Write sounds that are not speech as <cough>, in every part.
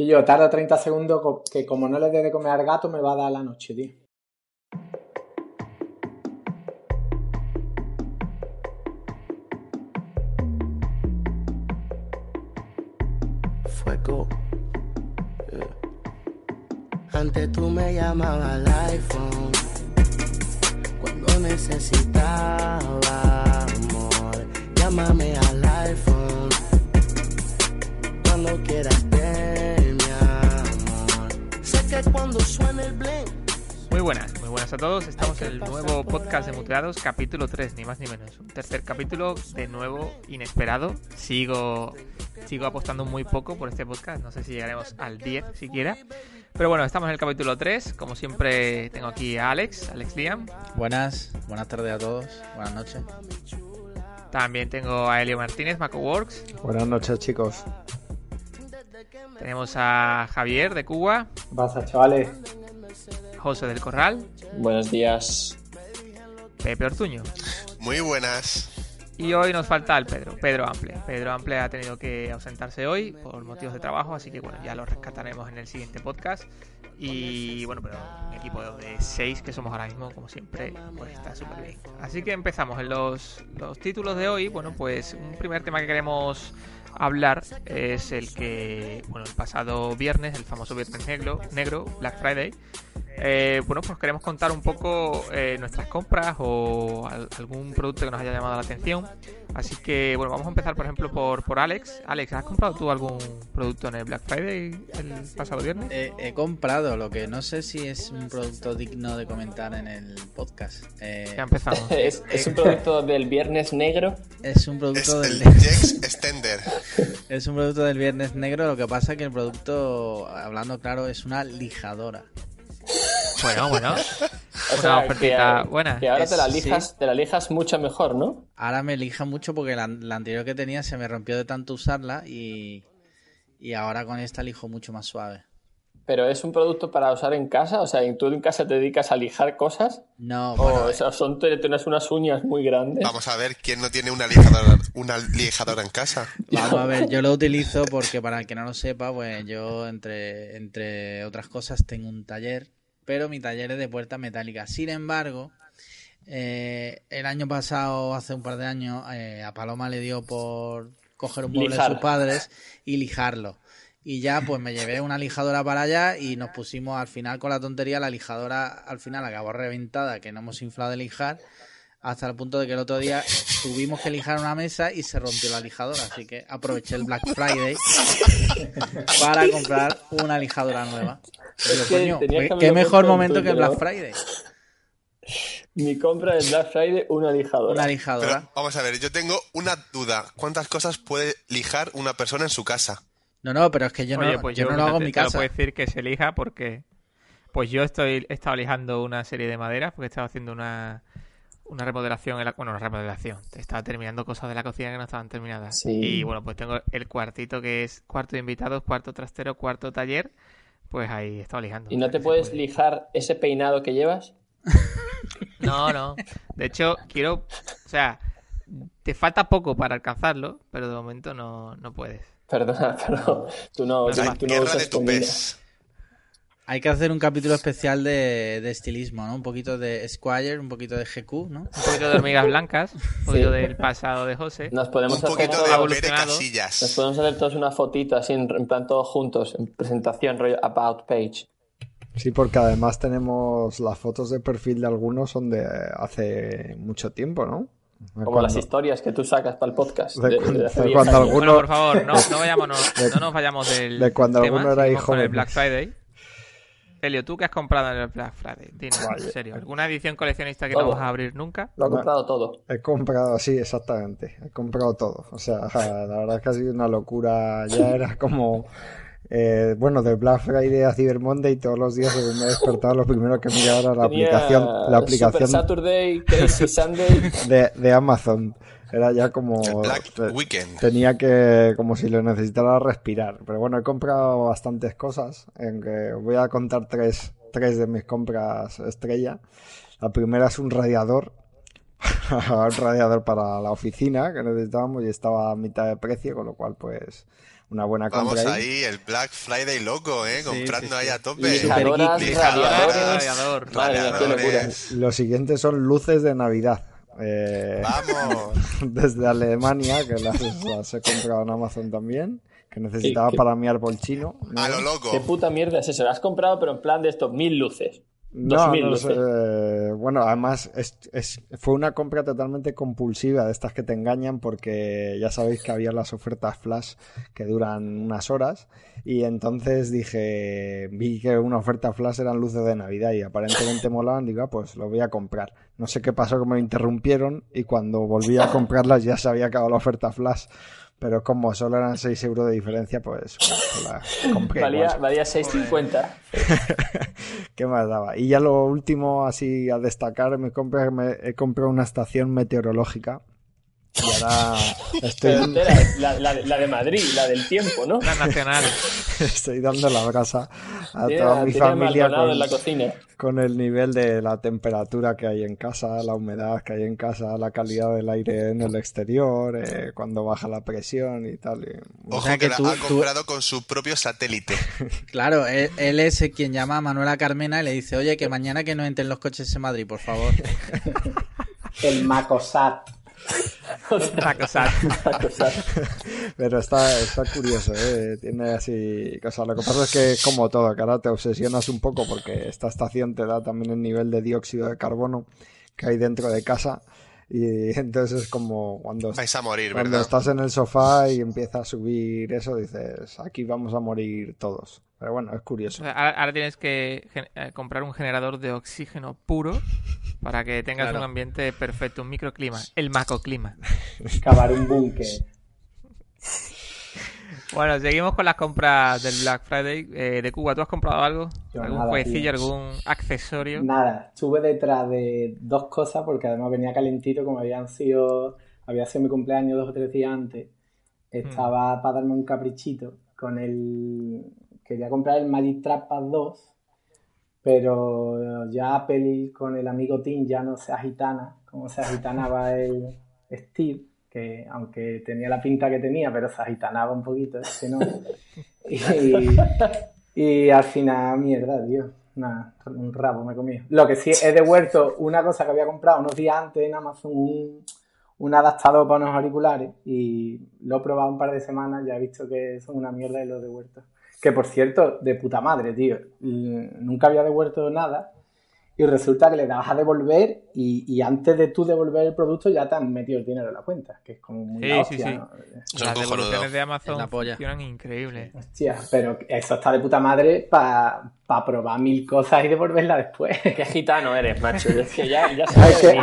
Que yo tardo 30 segundos que como no le dé de comer al gato me va a dar la noche, tío. Fuego. Antes tú me llamabas al iPhone cuando necesitaba amor. Llámame al iPhone cuando quieras que cuando suene el bling. Muy buenas, muy buenas a todos. Estamos en el nuevo podcast de Muteados, capítulo 3, ni más ni menos. Un tercer capítulo de nuevo inesperado. Sigo sigo apostando muy poco por este podcast, no sé si llegaremos al 10 siquiera. Pero bueno, estamos en el capítulo 3. Como siempre, tengo aquí a Alex, Alex Liam. Buenas, buenas tardes a todos, buenas noches. También tengo a Elio Martínez, MacoWorks. Buenas noches, chicos. Tenemos a Javier de Cuba. Pasa, chavales. José del Corral. Buenos días. Pepe Ortuño. Muy buenas. Y hoy nos falta el Pedro, Pedro Ample. Pedro Ample ha tenido que ausentarse hoy por motivos de trabajo, así que bueno, ya lo rescataremos en el siguiente podcast. Y bueno, pero un equipo de seis que somos ahora mismo, como siempre, pues está súper bien. Así que empezamos en los, los títulos de hoy. Bueno, pues un primer tema que queremos hablar es el que, bueno, el pasado viernes, el famoso viernes negro, negro Black Friday, eh, bueno, pues queremos contar un poco eh, nuestras compras o al- algún producto que nos haya llamado la atención. Así que, bueno, vamos a empezar, por ejemplo, por, por Alex. Alex, ¿has comprado tú algún producto en el Black Friday el pasado viernes? Eh, he comprado, lo que no sé si es un producto digno de comentar en el podcast. Eh, Ya empezamos. <laughs> Es, es un producto del Viernes Negro. es un Es producto el <laughs> del Jex Extender. es un producto del Viernes Negro, lo que pasa que el producto, hablando claro, es una lijadora. Bueno, bueno. <laughs> O Una sea, ofertita que, buena. que ahora Es- te la sí. lijas, te la lijas mucho mejor, ¿no? Ahora me lija mucho porque la, la anterior que tenía se me rompió de tanto usarla y, y ahora con esta lijo mucho más suave. Pero es un producto para usar en casa, o sea, ¿tú en casa te dedicas a lijar cosas? No, o bueno, o sea, son tienes unas uñas muy grandes. Vamos a ver quién no tiene una lijadora, una lijadora en casa. <laughs> Vamos a ver, yo lo utilizo porque para el que no lo sepa, pues yo entre, entre otras cosas tengo un taller, pero mi taller es de puertas metálicas. Sin embargo, eh, el año pasado, hace un par de años, eh, a Paloma le dio por coger un mueble de sus padres y lijarlo. Y ya pues me llevé una lijadora para allá y nos pusimos al final con la tontería, la lijadora al final acabó reventada, que no hemos inflado de lijar, hasta el punto de que el otro día tuvimos que lijar una mesa y se rompió la lijadora. Así que aproveché el Black Friday <laughs> para comprar una lijadora nueva. Que coño, tenías que qué mejor momento que el Black ¿no? Friday. <laughs> Mi compra del Black Friday, una lijadora. Una Pero lijadora. vamos a ver, yo tengo una duda. ¿Cuántas cosas puede lijar una persona en su casa? No, no, pero es que yo Oye, no, pues yo yo no lo hago en mi te lo casa. puedo decir que se elija porque pues yo estoy he estado lijando una serie de maderas porque estaba haciendo una una remodelación en la, bueno, una remodelación. Estaba terminando cosas de la cocina que no estaban terminadas. Sí. Y bueno, pues tengo el cuartito que es cuarto de invitados, cuarto trastero, cuarto taller. Pues ahí he estado lijando. ¿Y no te puedes puede. lijar ese peinado que llevas? <laughs> No, no. De hecho, quiero, o sea, te falta poco para alcanzarlo, pero de momento no, no puedes. Perdona, <laughs> pero tú no, No, tú, tú no Guerra usas de comida. Hay que hacer un capítulo especial de, de estilismo, ¿no? Un poquito de Squire, un poquito de GQ, ¿no? Un poquito de hormigas blancas, un poquito del pasado de José. Nos podemos Un hacer poquito de evolucionado. Nos Casillas. podemos hacer todos una fotito así, en, en plan todos juntos, en presentación, rollo About Page. Sí, porque además tenemos las fotos de perfil de algunos son de hace mucho tiempo, ¿no? Como las cuando- historias que tú sacas para el podcast. De de- cuando- de hace de 10 cuando alguno- Bueno, por favor, no, no, vayámonos, <laughs> De- no nos vayamos del de cuando tema, alguno era hijo con el Black Friday. Elio, ¿tú qué has comprado en el Black Friday? Dinos, en serio. ¿Alguna edición coleccionista que Todo. no vas a abrir nunca? Lo ha comprado todo. He comprado, sí, exactamente. He comprado todo. O sea, <laughs> la verdad es que ha sido una locura. Ya era como, eh, bueno, de Black Friday a Cyber Monday todos los días según me he despertado, lo primero que miraba era la Tenía aplicación, la Super aplicación Saturday, Crazy Sunday. de, de Amazon. Era ya como... El Black te- Weekend. Tenía que, como si lo necesitara respirar. Pero bueno, he comprado bastantes cosas. En que voy a contar tres, tres de mis compras estrella. La primera es un radiador. <laughs> un radiador para la oficina que necesitábamos y estaba a mitad de precio, con lo cual pues una buena Vamos compra ahí. ahí, el Black Friday loco, ¿eh? Sí, Comprando sí, sí. ahí a tope. Lijadoras, geek. Lijadora, radiadores. radiador. Madre mía, qué locura. Radiadores. Lo siguiente son luces de Navidad. Eh, Vamos. <laughs> desde Alemania, que las, las he comprado en Amazon también, que necesitaba ¿Qué- qué- para mi árbol chino. ¿no? A lo loco. ¿Qué puta mierda es eso? Lo has comprado, pero en plan de estos mil luces. No, Dos mil no luces. sé. Bueno, además es, es- fue una compra totalmente compulsiva de estas que te engañan porque ya sabéis que había las ofertas flash que duran unas horas y entonces dije, vi que una oferta flash eran luces de Navidad y aparentemente <laughs> molaban, digo, ah, pues lo voy a comprar. No sé qué pasó que me interrumpieron y cuando volví a comprarlas ya se había acabado la oferta flash. Pero como solo eran 6 euros de diferencia, pues, pues la compré. Valía, valía 6.50. <laughs> ¿Qué más daba? Y ya lo último, así a destacar, me compré, me he comprado una estación meteorológica. Y ahora <laughs> estoy, la, la, la de Madrid, la del tiempo, ¿no? La nacional. <laughs> estoy dando la brasa a toda mi familia con, en la cocina. con el nivel de la temperatura que hay en casa, la humedad que hay en casa, la calidad del aire en el exterior, eh, cuando baja la presión y tal. Ojo sea que, que la tú- ha tú- comprado con su propio satélite. <laughs> Claro, él, él es el quien llama a Manuela Carmena y le dice, oye, que mañana que no entren los coches en Madrid, por favor. El Macosat. <laughs> Una cosa. Una cosa. <laughs> Pero está, está curioso, ¿eh? Tiene así cosas. Lo que pasa es que es como todo, que ahora te obsesionas un poco porque esta estación te da también el nivel de dióxido de carbono que hay dentro de casa. Y <laughs> entonces es como cuando, Vais a morir, cuando ¿verdad? estás en el sofá y empieza a subir eso, dices, aquí vamos a morir todos. Pero bueno, es curioso. O sea, ahora, ahora tienes que eh, comprar un generador de oxígeno puro para que tengas Claro. un ambiente perfecto, un microclima, el macoclima. Cavar un búnker. <laughs> Bueno, seguimos con las compras del Black Friday. Eh, de Cuba, ¿tú has comprado algo? Yo ¿Algún nada, jueguecillo, tío. algún accesorio? Nada, estuve detrás de dos cosas porque además venía calentito, como habían sido, había sido mi cumpleaños dos o tres días antes. Estaba para darme un caprichito con el. Quería comprar el Magic Trackpad 2, pero ya Apple con el amigo Tim ya no se agitana, como se agitanaba el Steve, que aunque tenía la pinta que tenía, pero se agitanaba un poquito, ese no. <laughs> Y, y al final, mierda, tío. Nada, un rabo me comí. Lo que sí he devuelto una cosa que había comprado unos días antes en Amazon, un, un adaptador para unos auriculares, y lo he probado un par de semanas, ya he visto que son una mierda y lo he devuelto. Que por cierto, de puta madre, tío. Nunca había devuelto nada. Y resulta que le dabas a devolver y, y antes de tú devolver el producto ya te han metido el dinero en la cuenta, que es como muy Sí, sí, hostia, sí. ¿no? Son Las devoluciones de Amazon la polla. funcionan increíble. Hostia, pero eso está de puta madre para probar mil cosas y devolverla después. Qué gitano eres, macho. <laughs> Es que ya, ya <laughs> Es sabes ¿eh?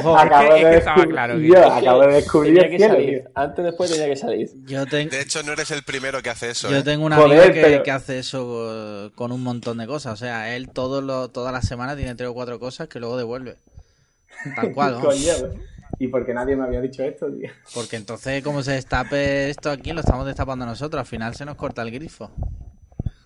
Ojo, acabo es que- es de que claro que- yo acabo de descubrir tenía que cielo, salir. tío. Antes después tenía que salir. Yo, ten- De hecho, no eres el primero que hace eso. yo ¿eh? tengo un Joder, amigo que, pero- que hace eso con un montón de cosas. O sea, él todo lo, todas las semanas tiene tres o cuatro cosas que luego devuelve. Tal cual. <laughs> Coño, ¿y por qué nadie me había dicho esto, tío? Porque entonces, como se destape esto aquí, lo estamos destapando nosotros. Al final se nos corta el grifo.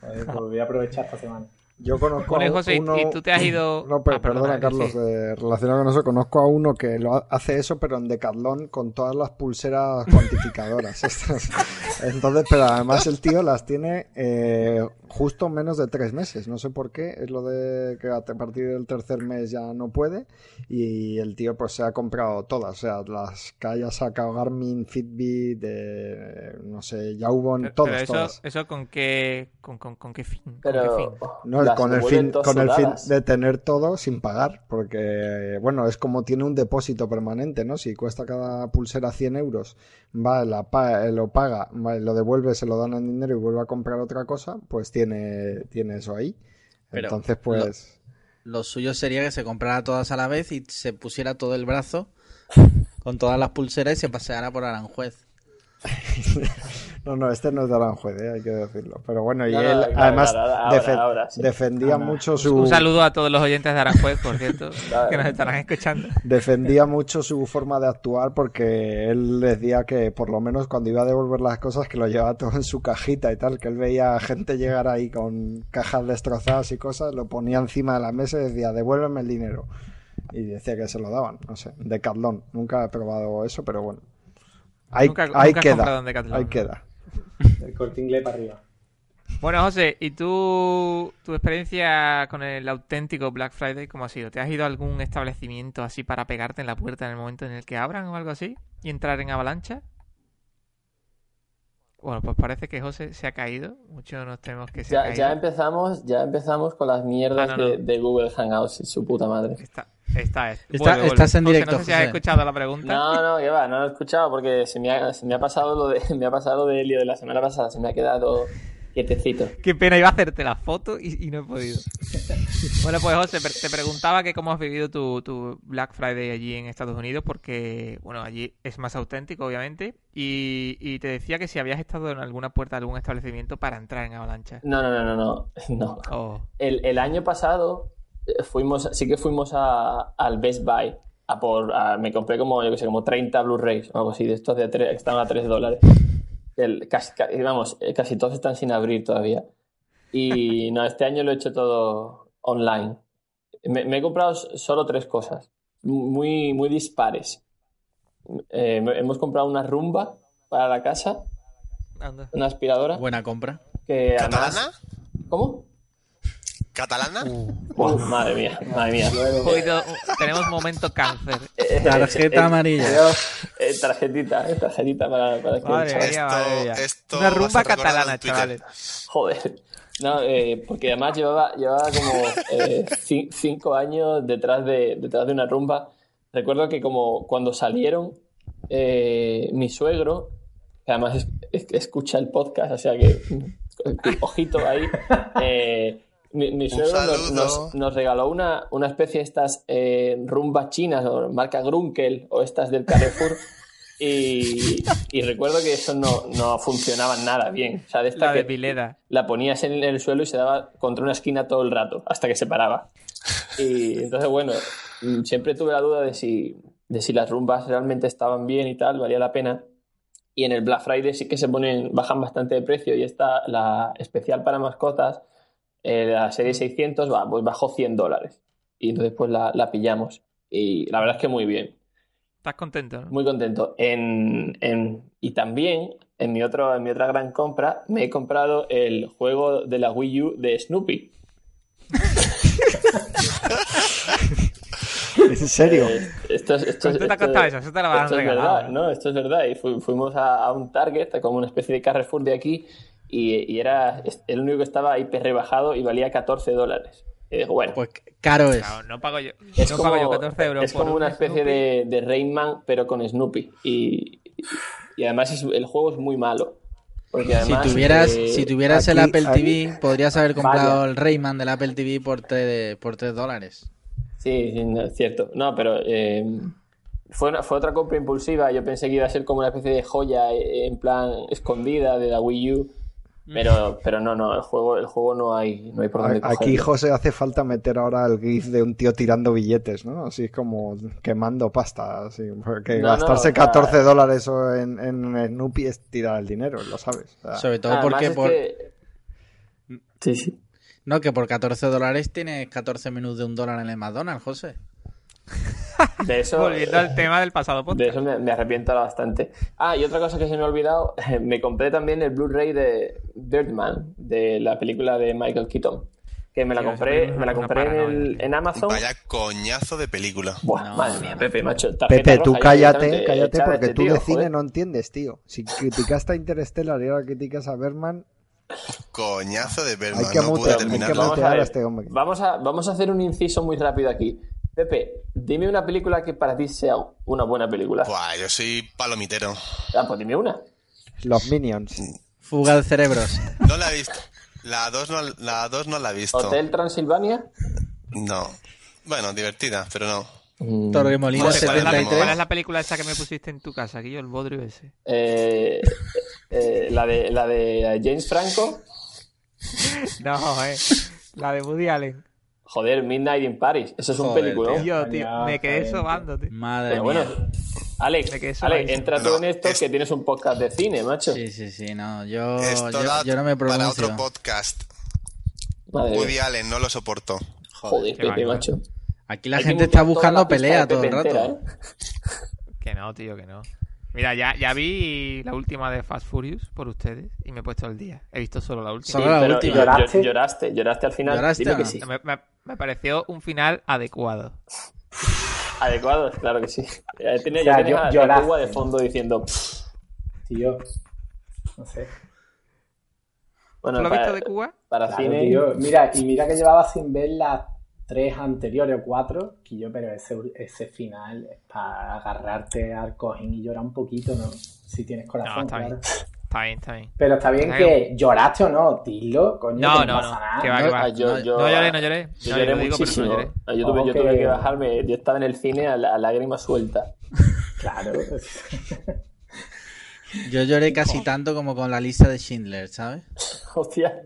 Joder, pues voy a aprovechar esta semana. Yo conozco Bueno, a José, ¿y- uno... y tú te has ido- No, per- Ah, perdona, Carlos, sí. eh, relacionado con eso, conozco a uno que lo ha- hace eso, pero en Decathlon con todas las pulseras cuantificadoras. <laughs> Estas. Entonces, pero además el tío las tiene eh, justo menos de tres meses. No sé por qué, es lo de que a partir del tercer mes ya no puede. Y el tío pues se ha comprado todas, o sea, las que haya sacado Garmin, Fitbit, eh, no sé, Pero, todas, pero eso, todas. eso con qué, con, con- con qué fin. ¿Con Pero qué fin? No, las con el fin, con el fin de tener todo sin pagar, porque bueno, es como tiene un depósito permanente, ¿no? Si cuesta cada pulsera 100 euros, va, la pa- eh, lo paga, va, lo devuelve, se lo dan en dinero y vuelve a comprar otra cosa, pues tiene, tiene eso ahí. Pero Entonces, pues, Lo suyo sería que se comprara todas a la vez y se pusiera todo el brazo con todas las pulseras y se paseara por Aranjuez. <laughs> no, no, este no es de Aranjuez, ¿eh? hay que decirlo. Pero bueno, y No, no, él claro, además claro, ahora, defe- ahora, sí. defendía mucho su... Un saludo a todos los oyentes de Aranjuez, por cierto, <laughs> que nos estarán escuchando. defendía mucho su forma de actuar porque él decía que por lo menos cuando iba a devolver las cosas que lo llevaba todo en su cajita y tal, que él veía a gente llegar ahí con cajas destrozadas y cosas, lo ponía encima de la mesa y decía, devuélveme el dinero. Y decía que se lo daban, no sé, Decathlon. Nunca he probado eso, pero bueno. Ahí, Nunca- ahí nunca queda. ahí queda. <laughs> El corte para arriba. Bueno, José, ¿y tú, tu experiencia con el auténtico Black Friday cómo ha sido? ¿Te has ido a algún establecimiento así para pegarte en la puerta en el momento en el que abran o algo así? ¿Y entrar en avalancha? Bueno, pues parece que José se ha caído. Muchos nos tenemos que se ha Ya, caído. ya empezamos, ya empezamos con las mierdas Ah, no, no. De, de Google Hangouts, su puta madre. Está, está, es. Está- Vuelve, estás vuelve. en José, directo, no sé si has escuchado la pregunta. No, no, que va, no lo he escuchado porque se me ha, se me ha pasado lo de <laughs> me ha pasado lo de Elio de la semana pasada, se me ha quedado quietecito. Qué pena, iba a hacerte la foto y, y no he podido. <laughs> bueno, pues José, te preguntaba que cómo has vivido tu, tu Black Friday allí en Estados Unidos, porque, bueno, allí es más auténtico, obviamente, y, y te decía que si habías estado en alguna puerta de algún establecimiento para entrar en Avalancha. No, no, no, no, no. no. Oh, El, el año pasado eh, fuimos, sí que fuimos a, al Best Buy. A por, a- me compré como, yo que sé, como 30 Blu-rays o algo así, de estos de que estaban a 3 dólares. El, casi, ca- vamos, eh, casi todos están sin abrir todavía. Y <laughs> no, este año lo he hecho todo online. Me, me he comprado solo tres cosas, muy, muy dispares. Eh, hemos comprado una rumba para la casa, anda. una aspiradora, Buena compra. que además... ¿Catalana? ¿Cómo? ¿Catalana? Uf, madre mía, madre mía. Oído, tenemos momento cáncer. Eh, Tarjeta eh, amarilla. eh, tarjetita, eh, tarjetita para, para que Madre chaval- mía, madre mía. esto Una rumba catalana, chavales. Joder. No, eh, porque además llevaba, llevaba como eh, ci- cinco años detrás de, detrás de una rumba. Recuerdo que como cuando salieron, eh, mi suegro, que además es- es- escucha el podcast, o sea que ojito ahí, <laughs> eh, mi, mi suegro nos, nos- nos regaló una, una especie de estas eh, rumbas chinas, o marca Grunkel, o estas del Carrefour. <laughs> Y, y recuerdo que eso no, no funcionaba nada bien. O sea, de esta La de que Vileda. la ponías en el suelo y se daba contra una esquina todo el rato, hasta que se paraba. <laughs> Y entonces, bueno, siempre tuve la duda de si, de si las rumbas realmente estaban bien y tal, valía la pena. Y en el Black Friday sí que se ponen, bajan bastante de precio y está la especial para mascotas, eh, la serie 600, va, pues bajó 100 dólares. Y entonces pues la, la pillamos. Y la verdad es que muy bien. ¿Estás contento? no? Muy contento. En, en- y también, en mi, otro, en mi otra gran compra, me he comprado el juego de la Wii U de Snoopy. <laughs> ¿En serio? Eh, esto es, esto, es- ¿Cuánto te ha esto- costado eso? Eso te lo van a esto es regalar, verdad, ¿no? ¿no? Esto es verdad. Y fu- fuimos a, a un Target, como una especie de Carrefour de aquí, y, y era el único que estaba hiper rebajado y valía 14 dólares. Y digo, bueno, Pues caro es. Claro, no pago yo, es, no como, pago yo 14 euros es por como un una especie de, de Rayman, pero con Snoopy. Y, y además es- el juego es muy malo. Porque Si además, tuvieras, eh, si tuvieras el Apple TV, podrías haber comprado Vaya. el Rayman del Apple TV por 3, por 3 dólares. Sí, sí, no, es cierto. No, pero eh, fue, una- fue otra compra impulsiva. Yo pensé que iba a ser como una especie de joya eh, en plan escondida de la Wii U. Pero, pero no, no, el juego, el juego no hay, no hay por dónde Aquí, cogerlo. José, hace falta meter ahora el gif de un tío tirando billetes, ¿no? Así es como quemando pasta. Así, porque No, no, gastarse o sea- 14 dólares o en, en Snoopy es tirar el dinero, lo sabes. O sea, Sobre todo Además porque por... que- Sí, sí. No, que por 14 dólares tienes 14 menús de un dólar en el McDonald's, José. <laughs> De <laughs> eso, Volviendo al tema del pasado de podcast. eso me, me arrepiento ahora bastante. Ah, y otra cosa que se me ha olvidado, <laughs> me compré también el Blu-ray de Birdman, de la película de Michael Keaton. Que me la compré, me la compré en, el- Amazon. Vaya coñazo de película. Buah, No, madre mía. Pepe, macho. Pepe, tú roja cállate, cállate, porque este tú tío, de cine joder. no entiendes, tío. Si criticaste a Interstellar y ahora criticas a Berman, Coñazo de Berman. hay que, no pude mutear, terminarlo. Vamos a mutear a ver. este hombre. Vamos a, vamos a hacer un inciso muy rápido aquí. Pepe, dime una película que para ti sea una buena película. Buah, yo soy palomitero. Ah, pues dime una. Los Minions. Fuga de cerebros. No la he visto. La 2 no, la dos no la he visto. Hotel Transilvania. No. Bueno, divertida, pero no. Mm, Torremolinos José, ¿cuál, es la, 73. cuál es la película esa que me pusiste en tu casa, aquí yo, el bodrio ese? eh, eh, la, de, la de James Franco. <laughs> No, eh. La de Woody Allen. Joder, Midnight in Paris. Eso es un Joder, película. tío. Tío, me quedé joder, sobándote. Madre Pero mía. bueno, Alex, quedé Alex, sobadísimo. entra tú No, en esto es- que tienes un podcast de cine, macho. Sí, sí, sí, no. Yo, Esto yo, da yo no me para pronuncio. otro podcast. Madre mía. Woody Allen, no lo soporto. Joder, Pepe, bárbaro. macho. Aquí la gente está buscando pelea todo el rato. entera, ¿eh? Que no, tío, que no. Mira, ya, ya vi la última de Fast Furious por ustedes y me he puesto el día. He visto solo la última. Solo la Pero última. lloraste, ¿Lloraste? lloraste, al final. ¿Lloraste Dime o que sí. Me, me- me pareció un final adecuado. <laughs> Adecuado, claro que sí. Ya tenía, O sea, ya tenía yo- a lloraste. Cuba de fondo diciendo. Tío. No sé. Bueno, ¿Tú lo has visto de Cuba? para Claro, cine. tío. Mira, y mira que llevaba sin ver las tres anteriores o cuatro, que yo, pero ese, ese final es para agarrarte al cojín y llorar un poquito, ¿no? Si tienes corazón, No, está claro. bien. Está bien, está bien. Pero está bien Está que lloraste o no, dilo, coño, No, que no, pasa no. nada. Que va, que No, va. Yo, yo, No lloré, no lloré. Yo No, lloré digo, no muchísimo. lloré. Yo, tuve, yo que bajarme. Yo estaba en el cine a, la, a lágrima suelta. Claro. <laughs> Yo lloré casi tanto como con la lista de Schindler, ¿sabes? Hostia.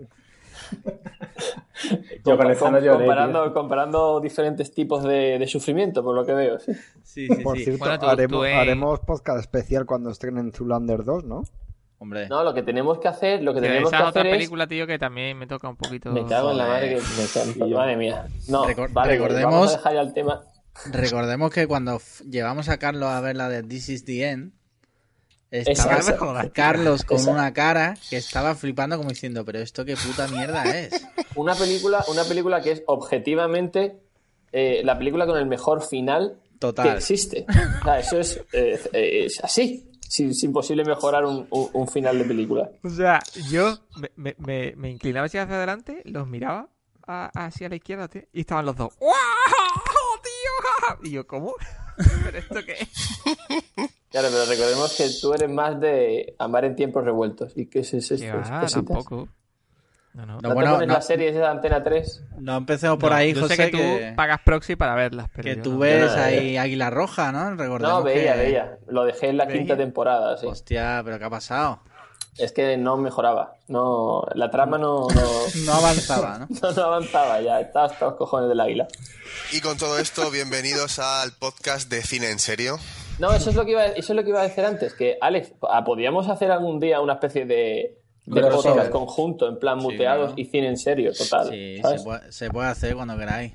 Yo con esa no lloré, comparando, tío. comparando diferentes tipos de, de sufrimiento, por lo que veo. Sí. Sí, sí, Por sí. cierto, Bueno, tú- haremos, tú, eh, haremos podcast especial cuando estrenen Zoolander 2, ¿no? Hombre, No, lo que tenemos que hacer, lo que tenemos esa que otra hacer es. película, tío, que también me toca un poquito. Me cago en la madre que me cago- Madre mía. No, Recor- vale, recordemos- vamos a dejar ya el tema. recordemos que cuando llevamos a Carlos a ver la de This is the End, estaba. Carlos con una cara que estaba flipando como diciendo, pero esto qué puta mierda es. Una película, una película que es objetivamente eh, la película con el mejor final Total. que existe. O sea, eso es, eh, es así. Es, imposible mejorar un, un- un final de película. O sea, yo me, me, me, inclinaba hacia adelante, los miraba a- hacia la izquierda, tío, y estaban los dos. ¡Wow! tío! Y yo, ¿cómo? <laughs> ¿Pero esto qué es? Claro, pero recordemos que tú eres más de amar en tiempos revueltos. ¿Y qué es eso? Tampoco. No, no. No, ¿No, te bueno, no. las series de Antena 3? No empecemos por No, ahí, yo José, sé que tú pagas proxy para verlas, pero que tú no. ves ahí Águila Roja, ¿no? Recordemos No, veía, que- veía. Lo dejé en la ¿Veía? quinta temporada, sí. Hostia, pero ¿qué ha pasado? Es que no mejoraba. No, la trama no, no, <laughs> No avanzaba, ¿no? <laughs> no, no avanzaba ya. Estaba hasta los cojones del águila. Y con todo esto, bienvenidos al podcast de Cine en Serio. No, eso es lo que iba, eso es lo que iba a decir antes, que Alex, ah, podríamos hacer algún día una especie de, de podcast conjunto, en plan muteados claro. y cine en serio, total. Sí, se puede, se puede hacer cuando queráis.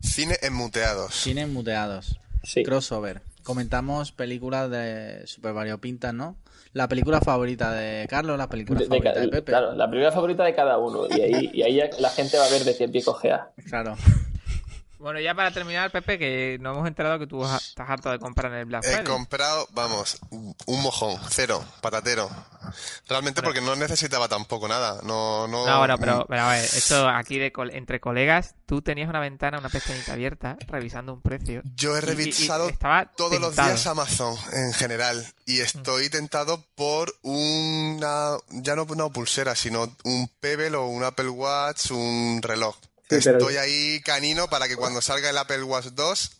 Cine en muteados. Cine muteados. Sí. Crossover. Comentamos películas de super variopintas, ¿no? La película favorita de Carlos, la película De- favorita de Pepe. Claro, la primera favorita de cada uno. Y ahí, y ahí la gente va a ver de qué pie cojea. Claro. Bueno, ya para terminar, Pepe, que nos hemos enterado que tú estás harto de comprar en el Black He Friday. comprado, vamos, un mojón, cero, patatero. Realmente porque no necesitaba tampoco nada. No, no, No, bueno, pero, pero a ver, esto aquí de col- entre colegas, tú tenías una ventana, una pestañita abierta, revisando un precio. Yo he Y- y- y revisado todos los días Amazon en general y estoy tentado por una, ya no una pulsera, sino un Pebble o un Apple Watch, un reloj. Pero- Estoy ahí canino para que cuando salga el Apple Watch 2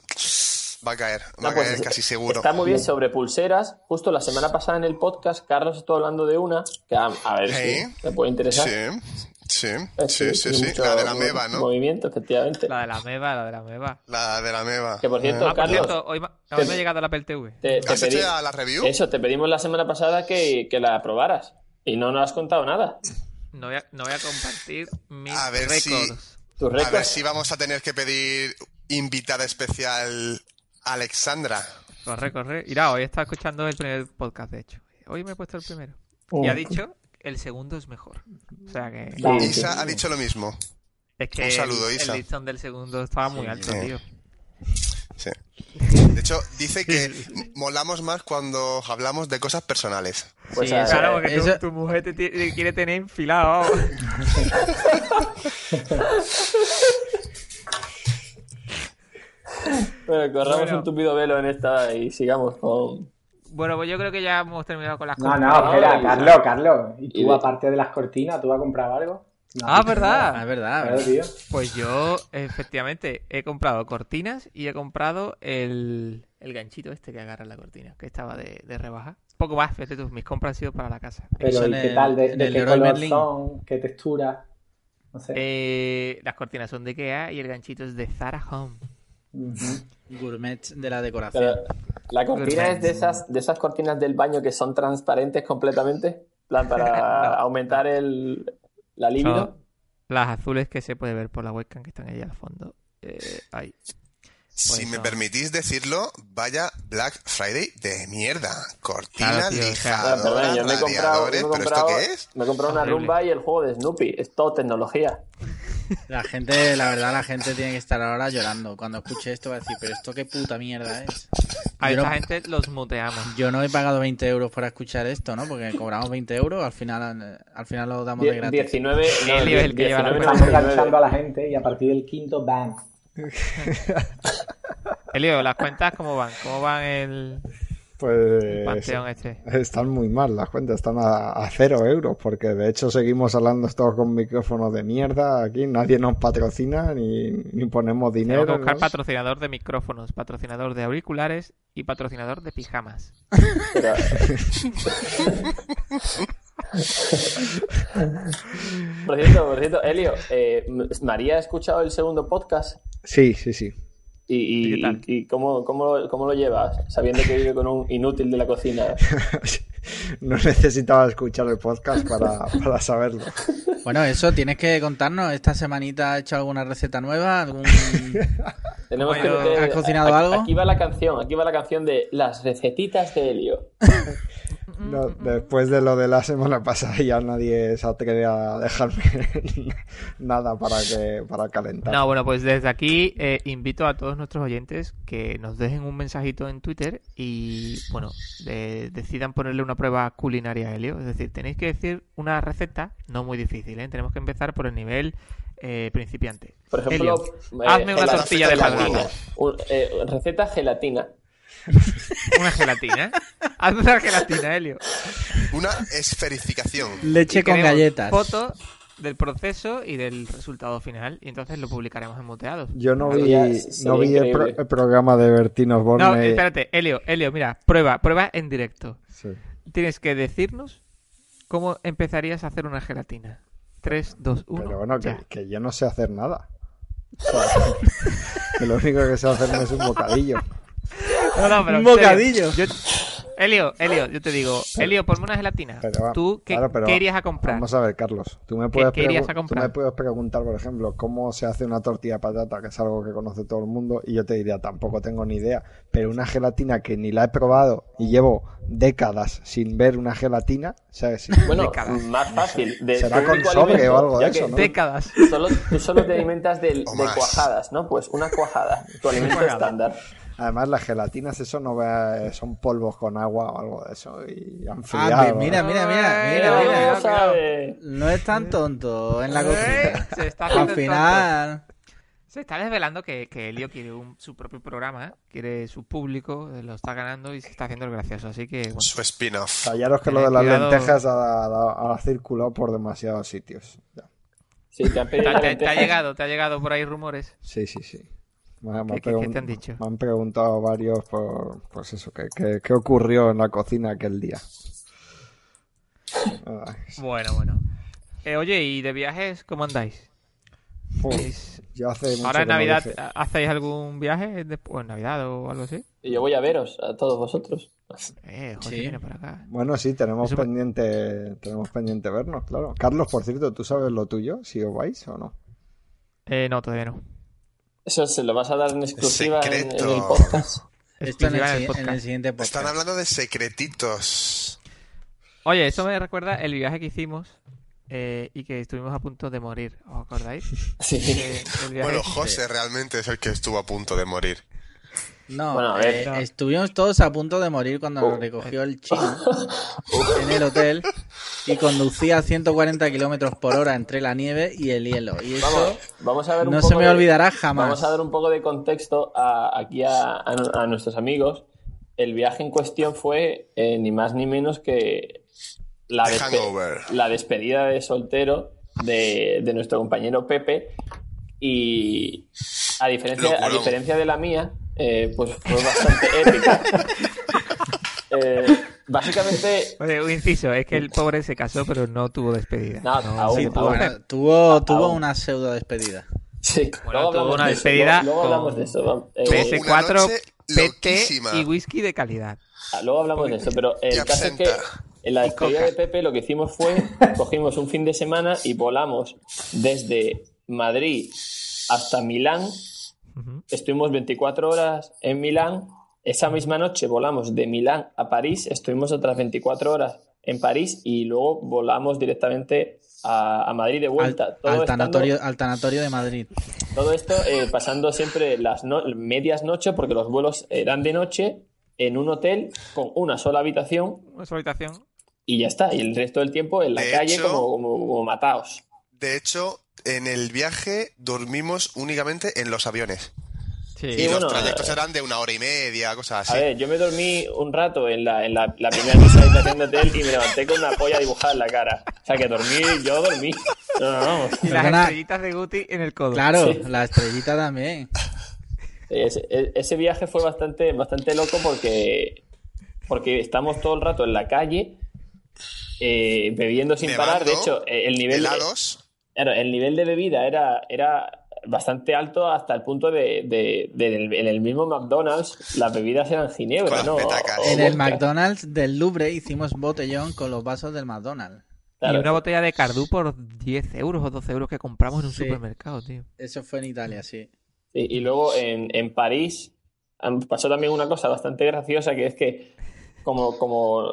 va a caer, va No, a pues, caer casi seguro. Está muy bien sobre pulseras. Justo la semana pasada en el podcast, Carlos estuvo hablando de una que a, a ver si me puede interesar. Sí, sí, sí, sí, sí, la de la meba, ¿no? Movimiento, efectivamente. La de la meba, la de la meba. La de la meba. Que por cierto, Ah, por Carlos, cierto, hoy, me ha llegado el Apple TV. te, te ¿Has pedí- hecho ya la review? eso, te pedimos la semana pasada que, que la aprobaras. Y no nos has contado nada. No voy a, no voy a compartir mis A ver si- A ver si vamos a tener que pedir invitada especial Alexandra. Corre, corre. Mira, hoy estaba escuchando el primer podcast, de hecho. Hoy me he puesto el primero. Oh. Y ha dicho, el segundo es mejor. O sea que... Sí, Isa ha dicho lo mismo. Es que Un saludo, el, Isa. el listón del segundo estaba muy alto, sí. tío. Sí. <laughs> Hecho, dice que <laughs> molamos más cuando hablamos de cosas personales. Pues sí, a- claro, porque tu- eso- tu, mujer te, quiere tener enfilado. <laughs> Bueno, corramos Bueno. un tupido velo en esta y sigamos con. bueno, pues yo creo que ya hemos terminado con las No, compras. no, espera, Carlos, Carlos. ¿Y y tú, de- aparte de las cortinas, tú has comprado algo? Ah, ¿verdad? Ah, es verdad. Tío. Pues yo, efectivamente, he comprado cortinas y he comprado el, el ganchito este que agarra la cortina, que estaba de, de rebaja. Poco más, fíjate tú, mis compras han sido para la casa. Pero, ¿y qué el- tal? ¿De, de qué color Merlin. son? ¿Qué textura? No sé. Eh, las cortinas son de Ikea y el ganchito es de Zara Home. Gourmet de la decoración. Pero, la cortina es de esas, de esas cortinas del baño que son transparentes completamente. en plan, para <laughs> No. aumentar el, la libido. Son las azules que se puede ver por la webcam que están ahí al fondo. Eh, ahí. Si me eso. permitís decirlo, vaya Black Friday de mierda. Cortina, Claro, lijadora, perdón, yo me he comprado, radiadores, yo me he ¿pero esto qué es? me he comprado una Horrible. rumba y el juego de Snoopy. Es todo tecnología. La gente, la verdad, la gente tiene que estar ahora llorando. Cuando escuche esto va a decir, pero esto qué puta mierda es. A Yo esta no- gente los muteamos. Yo no he pagado 20 euros para escuchar esto, ¿no? Porque cobramos 20 euros, al final, al final lo damos de gratis. 19, no, el que lleva la 19, Estamos 99. enganchando a la gente y a partir del quinto ban. <laughs> Elio, ¿las cuentas cómo van? ¿Cómo van el Pues panteón este? están muy mal las cuentas, están a, a cero euros, porque de hecho seguimos hablando todos con micrófonos de mierda. Aquí nadie nos patrocina ni, ni ponemos dinero. Tengo que buscar ¿no? patrocinador de micrófonos, patrocinador de auriculares y patrocinador de pijamas. Por cierto, por cierto, Elio, eh, María ha escuchado el segundo podcast Sí, sí, sí. Y, y, ¿Y qué tal? y cómo, cómo, lo- cómo lo llevas, sabiendo que vive con un inútil de la cocina. <laughs> no necesitaba escuchar el podcast para, para saberlo. Bueno, eso tienes que contarnos. ¿Esta semanita has hecho alguna receta nueva? ¿Algún... <laughs> Tenemos que Bueno, meter- ¿has cocinado aquí- algo? Aquí va la canción, aquí va la canción de las recetitas de Elio. <laughs> No, después de lo de la semana pasada ya nadie se atreve a dejarme <laughs> nada para que para calentar. No, bueno, pues desde aquí eh, invito a todos nuestros oyentes que nos dejen un mensajito en Twitter y, bueno, de- decidan ponerle una prueba culinaria a Helio. Es decir, tenéis que decir una receta no muy difícil, ¿eh? Tenemos que empezar por el nivel eh, principiante. Por ejemplo, Helio, eh, hazme una tortilla de gelatina. patata. Un- eh, receta gelatina. <laughs> Una gelatina. Hazme una gelatina, Helio. Una esferificación. Leche Y con galletas. Fotos del proceso y del resultado final. Y entonces lo publicaremos en Muteados. Yo no vi, no el, pro- increíble. el programa de Bertino Borne. No, espérate, Helio, Helio, mira, prueba, prueba en directo. Sí. Tienes que decirnos cómo empezarías a hacer una gelatina. 3, 2, 1. Pero bueno, que, que yo no sé hacer nada. O sea, <laughs> que lo único que sé hacer es un bocadillo. No, no, pero <laughs> Un bocadillo. yo- Helio, Helio, yo te digo, Helio, ponme una gelatina. Pero va- ¿Tú qué, claro, pero qué irías a comprar? Vamos a ver, Carlos. Tú me puedes, qué a comprar? tú me puedes preguntar, por ejemplo, cómo se hace una tortilla de patata, que es algo que conoce todo el mundo, y yo te diría, tampoco tengo ni idea. Pero una gelatina que ni la he probado y llevo décadas sin ver una gelatina, ¿sabes? <laughs> Bueno, Décadas. más fácil. De Será con sobre o algo de eso, ¿no? Décadas. Solo, tú solo te <laughs> alimentas de más. cuajadas, ¿no? Pues una cuajada, tu alimento estándar. Además, las gelatinas, eso no ve- son polvos con agua o algo de eso. Y han Ah, friado, mi- mira, ¿no? mira, mira, mira, no, mira. no sabe. No es tan tonto en la Eh, cocina. se está Al final, Se está desvelando que, que Helio quiere un- su propio programa, quiere su público, eh, lo está ganando y se está haciendo el gracioso. Así que, bueno, Su spin-off. Callaros que lo de las cuidado. lentejas ha, ha- ha circulado por demasiados sitios. Ya. Sí, te han ¿te, pedido te- te ha llegado, te ha llegado por ahí rumores. Sí, sí, sí. Me, me han ¿Qué- qué- pregun- qué te han dicho? Me han preguntado varios por, pues eso, ¿qué, qué, qué ocurrió en la cocina aquel día? Ay, Bueno, bueno. Eh, oye, ¿y de viajes cómo andáis? uf, ¿Es- yo hace mucho Ahora en Navidad dije. hacéis algún viaje después, o en Navidad o algo así? Y yo voy a veros, a todos vosotros. Eh, José Sí. viene para acá. Bueno, sí, tenemos Eso pendiente, tenemos pendiente vernos, claro. Carlos, por cierto, ¿tú sabes lo tuyo? Si os vais o no. Eh, no, todavía no. Eso se lo vas a dar en exclusiva en, en el podcast. esto en el, Exclusiva en el si- en podcast. el siguiente Están hablando de secretitos. Oye, eso me recuerda el viaje que hicimos eh, y que estuvimos a punto de morir. ¿Os acordáis? Sí. Eh, Bueno, José realmente es el que estuvo a punto de morir. No, Bueno, a ver. eh, No. estuvimos todos a punto de morir cuando nos recogió el chino <laughs> en el hotel y conducía a 140 kilómetros por hora entre la nieve y el hielo. Y eso Vamos, vamos a ver un no poco se me de- olvidará jamás. Vamos a dar un poco de contexto a- aquí a, a- a nuestros amigos. El viaje en cuestión fue eh, ni más ni menos que la, despe- despedida de soltero de, de nuestro compañero Pepe. Y a diferencia, a Locurón. diferencia de la mía, eh, pues fue bastante <laughs> épica. Eh, básicamente, Oye, un inciso, es que el pobre se casó pero no tuvo despedida. No, aún, Sí, tuvo, aún. tuvo, una pseudo despedida. sí, Bueno, luego tuvo hablamos una de eso, despedida luego, luego con- hablamos de eso. Eh, PS- Una PS4, noche PT loquísima. y whisky de calidad. Ah, Luego hablamos de eso, pero el caso es que en la despedida de Pepe lo que hicimos fue cogimos un fin de semana y volamos desde Madrid hasta Milán Estuvimos 24 horas en Milán. Esa misma noche volamos de Milán a París, estuvimos otras 24 horas en París y luego volamos directamente a, a Madrid de Al, vuelta. todo, al estando- tanatorio, al tanatorio de Madrid. todo esto eh, pasando siempre las no- medias noches, porque los vuelos eran de noche, en un hotel con una sola habitación Una sola habitación. y ya está. Y el resto del tiempo en la De calle hecho- como, como, como mataos. De hecho, en el viaje dormimos únicamente en los aviones. Sí. Y los trayectos eh, eran de una hora y media, cosas A así. ver, yo me dormí un rato en la, en la, la primera de habitación de hotel y me levanté con una polla dibujada en la cara. O sea que dormí, yo dormí. No, no, no. Y las Perdona. estrellitas de Guti en el codo. Claro, Sí. la estrellita también. Ese, e- ese viaje fue bastante, bastante loco porque, porque estamos todo el rato en la calle eh, bebiendo sin Nevando, parar. De hecho, eh, el nivel, Helados. Claro, el nivel de bebida era, era bastante alto hasta el punto de, de- de- en, el, en el mismo McDonald's las bebidas eran ginebra, ¿no? O En el. McDonald's del Louvre hicimos botellón con los vasos del McDonald's. Claro. Y una botella de Cardú por 10 euros o 12 euros que compramos en un Sí. supermercado, tío. Eso fue en Italia, sí. Sí, y luego en, en París pasó también una cosa bastante graciosa, que es que como, como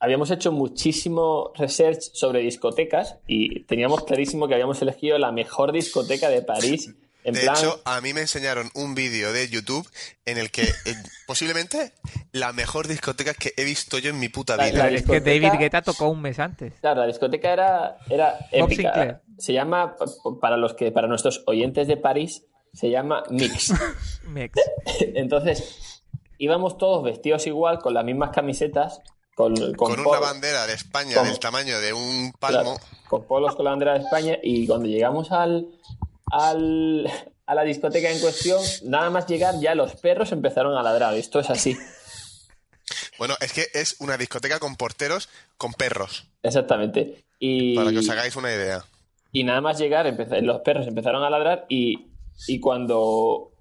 habíamos hecho muchísimo research sobre discotecas y teníamos clarísimo que habíamos elegido la mejor discoteca de París. <laughs> En De plan, hecho, a mí me enseñaron un vídeo de YouTube en el que eh, posiblemente la mejor discoteca que he visto yo en mi puta La- vida. la Es que David Guetta tocó un mes antes. claro, la discoteca era, era épica. Se llama, para los que, para nuestros oyentes de París, se llama Mix. <laughs> Mex. <laughs> Entonces, íbamos todos vestidos igual, con las mismas camisetas, con, con, Con una bandera de España con- del tamaño de un Claro, palmo. con polos con la bandera de España y cuando llegamos al, al, a la discoteca en cuestión, nada más llegar ya los perros empezaron a ladrar. Esto es así, Bueno, es que es una discoteca con porteros con perros, exactamente. Y, para que os hagáis una idea. y nada más llegar, empeza- los perros empezaron a ladrar y, y cuando...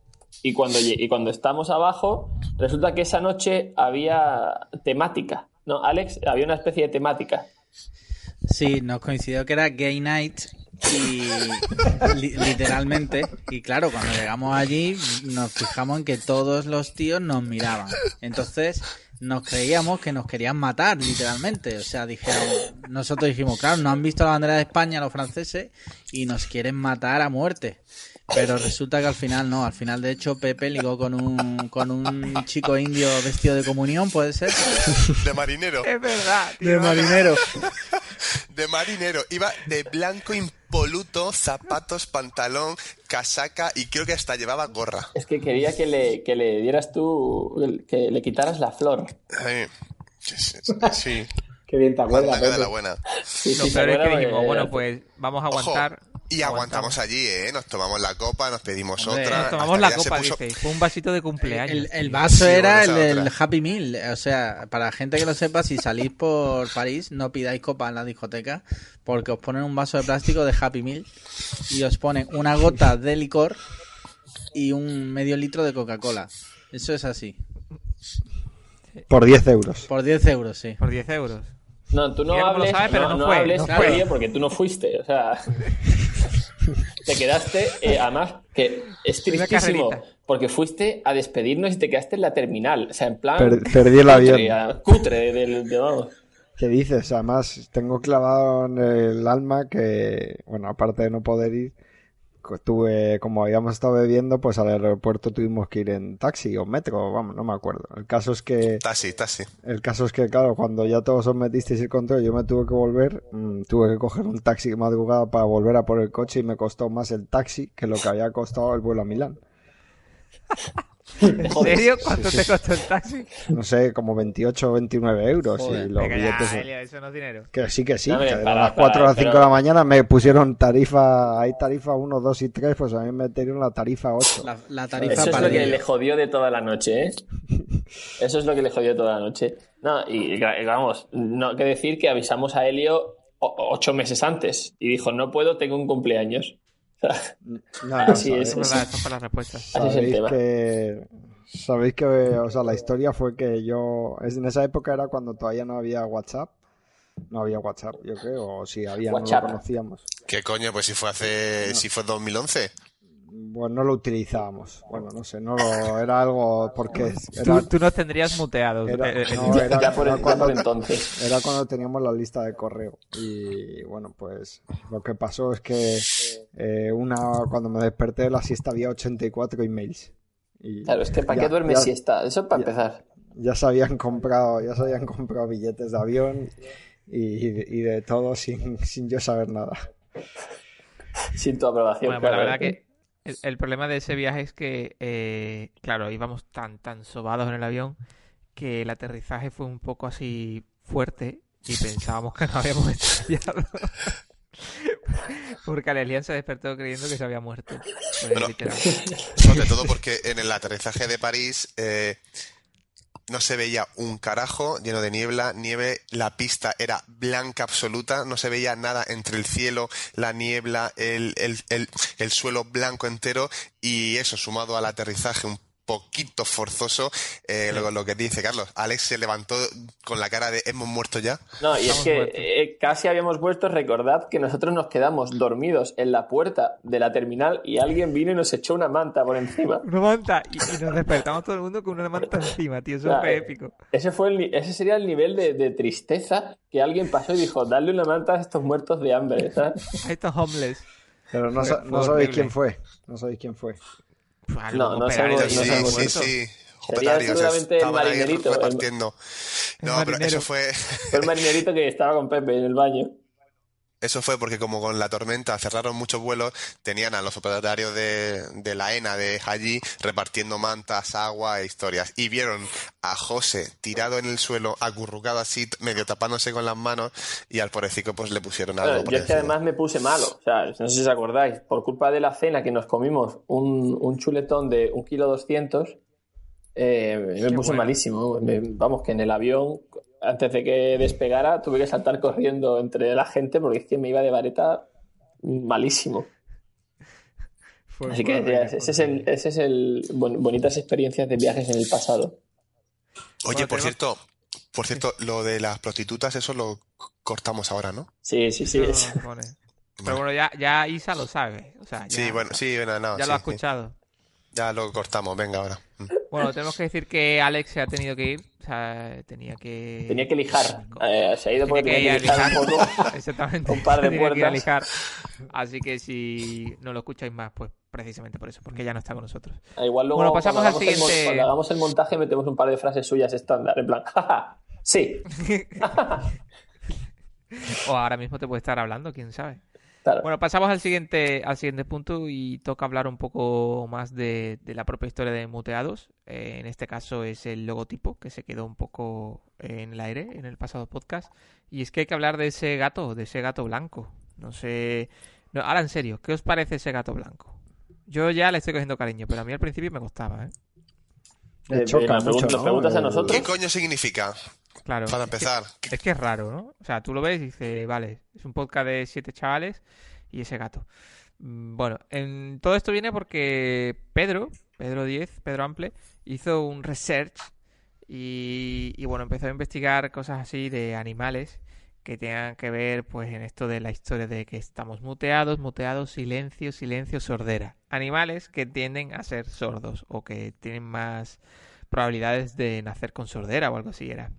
Y cuando, y cuando estamos abajo, resulta que esa noche había temática. ¿No, Alex? Había una especie de temática. Sí, nos coincidió que era Gay Night y <laughs> li- literalmente y claro cuando llegamos allí nos fijamos en que todos los tíos nos miraban entonces nos creíamos que nos querían matar literalmente o sea dijeron nosotros dijimos claro no han visto la bandera de España los franceses y nos quieren matar a muerte pero resulta que al final no al final de hecho Pepe ligó con un con un chico indio vestido de comunión puede ser De marinero. Es verdad, tío. de marinero De marinero. Iba de blanco impoluto, zapatos, pantalón, casaca y creo que hasta llevaba gorra. Es que quería que le, que le dieras tú, que le quitaras la flor. Sí, sí, sí. Qué bien te acuerdas, la buena. Sí, Lo sí, peor ¿se es que dijimos, bueno, pues vamos a Ojo, aguantar. Y aguantamos allí, ¿eh? Nos tomamos la copa, nos pedimos Hombre, otra. Nos tomamos la copa, puso- dice. Fue un vasito de cumpleaños. El, el vaso Sí, era el del. Happy Meal. O sea, para la gente que lo sepa, si salís por París, no pidáis copa en la discoteca porque os ponen un vaso de plástico de Happy Meal y os ponen una gota de licor y un medio litro de Coca-Cola. Eso es así. Por 10 euros. Por 10 euros, sí. Por 10 euros. No, tú no Mira cómo lo hables, sabe, pero no no, fue, hables no claro, fue. tío, porque tú no fuiste, o sea, <laughs> te quedaste, eh, además, que es tristísimo, porque fuiste a despedirnos y te quedaste en la terminal, o sea, en plan... Per- perdí el avión. cutre, del, de- vamos. ¿Qué dices? Además, tengo clavado en el alma que, bueno, aparte de no poder ir, co- tuve, como habíamos estado bebiendo, pues al aeropuerto tuvimos que ir en taxi o metro, vamos, no me acuerdo. El caso es que, Taxi, taxi. el caso es que, claro, cuando ya todos os metisteis el control, yo me tuve que volver, mm, tuve que coger un taxi de madrugada para volver a por el coche y me costó más el taxi que lo que había costado el vuelo a Milán. <laughs> <laughs> ¿En serio? ¿Cuánto te costó el taxi? No sé, como 28 o 29 euros Joder, y los Venga, billetes... ya, Elio, eso no es dinero. Que sí, que sí, que de para- las 4 a las 5 de pero- la mañana me pusieron tarifa, hay tarifa 1, 2 y 3, pues a mí me metieron la tarifa 8. La, la tarifa Eso es lo que le jodió de toda la noche, ¿eh? <laughs> Eso es lo que le jodió toda la noche. No, y vamos, no hay que decir que avisamos a Helio ocho meses antes y dijo, no puedo, tengo un cumpleaños. No, Así sabéis- es, verdad, las respuestas. así es el Sabéis tema. que, sabéis que, o sea, la historia fue que yo, en esa época era cuando todavía no había WhatsApp, no había WhatsApp, yo creo, o si había, WhatsApp. no lo conocíamos. ¿Qué coño? Pues si fue hace, si fue 2011. Bueno, no lo utilizábamos. Bueno, no sé, no lo, era algo porque era, Tú, tú nos tendrías muteados. era- Eh, eh, no, era- ya por, ya cuando, por entonces. era cuando teníamos la lista de correo. Y bueno, pues lo que pasó es que eh, una, cuando me desperté de la siesta había 84 emails. Y Claro, es que ¿para ya- qué duermes ya- siesta? Eso para ya- empezar. ya se habían comprado, ya se habían comprado billetes de avión y, y de todo sin, sin yo saber nada. Sin tu aprobación. Bueno, pues la verdad que el, el problema de ese viaje es que, eh, claro, íbamos tan, tan sobados en el avión que el aterrizaje fue un poco así fuerte y <laughs> pensábamos que nos habíamos estrellado. <laughs> Porque Alelian se despertó creyendo que se había muerto. Pues, literal. <laughs> Sobre todo porque en el aterrizaje de París eh, no se veía un carajo lleno de niebla, nieve, la pista era blanca absoluta, no se veía nada entre el cielo, la niebla, el, el, el, el suelo blanco entero y eso sumado al aterrizaje un poquito forzoso, eh, lo, lo que dice Carlos, Alex se levantó con la cara de hemos muerto ya. No, y es que eh, casi habíamos vuelto. Recordad que nosotros nos quedamos dormidos en la puerta de la terminal y alguien vino y nos echó una manta por encima. <laughs> Una manta. Y, y nos despertamos todo el mundo con una manta encima, tío. Eso Ya, fue eh, épico. Ese, fue el ni- ese sería el nivel de, de tristeza que alguien pasó y dijo: Dale una manta a estos muertos de hambre. ¿sabes? <laughs> A estos homeless. Pero no, no sabéis quién fue. No sabéis quién fue. Puf, algún No, no no sí, sí, sí. Sería seguramente el marinerito, el- repartiendo. El No, pero marinero. eso fue, Fue el marinerito que estaba con Pepe en el baño. Eso fue porque como con la tormenta cerraron muchos vuelos, tenían a los operarios de, de la ENA de allí repartiendo mantas, agua e historias. Y vieron a José tirado en el suelo, acurrucado así, medio tapándose con las manos, y al pobrecito pues le pusieron algo por yo es que además me puse malo. O sea, no sé si os acordáis, por culpa de la cena que nos comimos un, un chuletón de un kilo doscientos, eh, me puse bueno. malísimo. Me- vamos, que en el avión, antes de que despegara, tuve que saltar corriendo entre la gente porque es que me iba de vareta malísimo. Fue- Así que ya, ese es el, ese es el bon- bonitas experiencias de viajes en el pasado. Oye, por cierto, por cierto, lo de las prostitutas, eso lo cortamos ahora, ¿no? Sí, sí, sí. No, es- no. Pero bueno, ya, ya Isa lo sabe. O sea, ya, Sí, bueno, sí, bueno, no, ya sí, lo ha sí. escuchado. Ya lo cortamos, venga ahora. Bueno, tenemos que decir que Alex se ha tenido que ir. O sea, tenía que. Tenía que lijar. Eh, se ha ido porque Tenía que tenía que lijar un poco. <laughs> Exactamente. Un par de Tenía que ir a puertas. lijar. Así que si no lo escucháis más, pues precisamente por eso, porque ya no está con nosotros. Ah, Igual luego Bueno, pasamos al hagamos el siguiente- cuando hagamos el montaje metemos un par de frases suyas estándar, en plan, <laughs> jaja, sí, <laughs> O ahora mismo te puede estar hablando, quién sabe. Claro. Bueno, pasamos al siguiente, al siguiente punto y toca hablar un poco más de, de la propia historia de Muteados. Eh, en este caso es el logotipo que se quedó un poco en el aire en el pasado podcast. Y es que hay que hablar de ese gato, de ese gato blanco. No sé. No, ahora en serio, ¿qué os parece ese gato blanco? Yo ya le estoy cogiendo cariño, pero a mí al principio me gustaba, ¿eh? Me Eh, choca ¿nos mucho, pregun- nos ¿no? preguntas a El- nosotros? ¿Qué coño significa? Claro. Para es que- empezar. Es que es raro, ¿no? O sea, tú lo ves y dices, vale, es un podcast de siete chavales y ese gato. Mm, Bueno, en, todo esto viene porque Pedro, Pedro 10, Pedro Ample, hizo un research y, y, bueno, empezó a investigar cosas así de animales que tengan que ver pues en esto de la historia de que estamos muteados, muteados, silencio, silencio, sordera. Animales que tienden a ser sordos o que tienen más probabilidades de nacer con sordera o algo así era.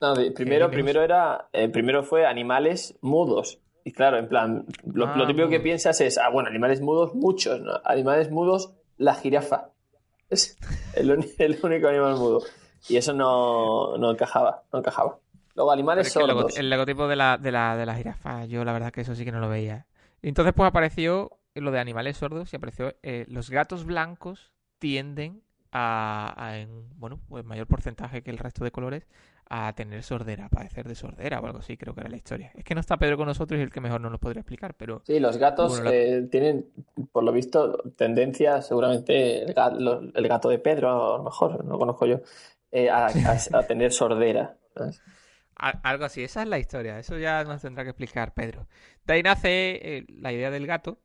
No, primero, primero era, eh, primero fue animales mudos. Y claro, en plan, lo, Ah, lo típico que piensas es, ah, bueno, animales mudos, muchos, ¿no? Animales mudos, la jirafa. <laughs> Es el, único animal mudo. Y eso no, no encajaba, no encajaba. Luego, animales el, sordos. el logotipo de la, de, la, de la jirafa, yo la verdad que eso sí que no lo veía. Entonces pues apareció lo de animales sordos y apareció eh, los gatos blancos tienden a, a en, bueno, pues mayor porcentaje que el resto de colores a tener sordera, a padecer de sordera o algo así, creo que era la historia. Es que no está Pedro con nosotros y el que mejor no nos podría explicar, pero Sí, los gatos Bueno, la- eh, tienen, por lo visto, tendencia, seguramente el gato, el gato de Pedro, a lo mejor, no lo conozco yo, eh, a, a- <laughs> a tener sordera. algo así, esa es la historia, eso ya nos tendrá que explicar Pedro. De ahí nace eh, la idea del gato,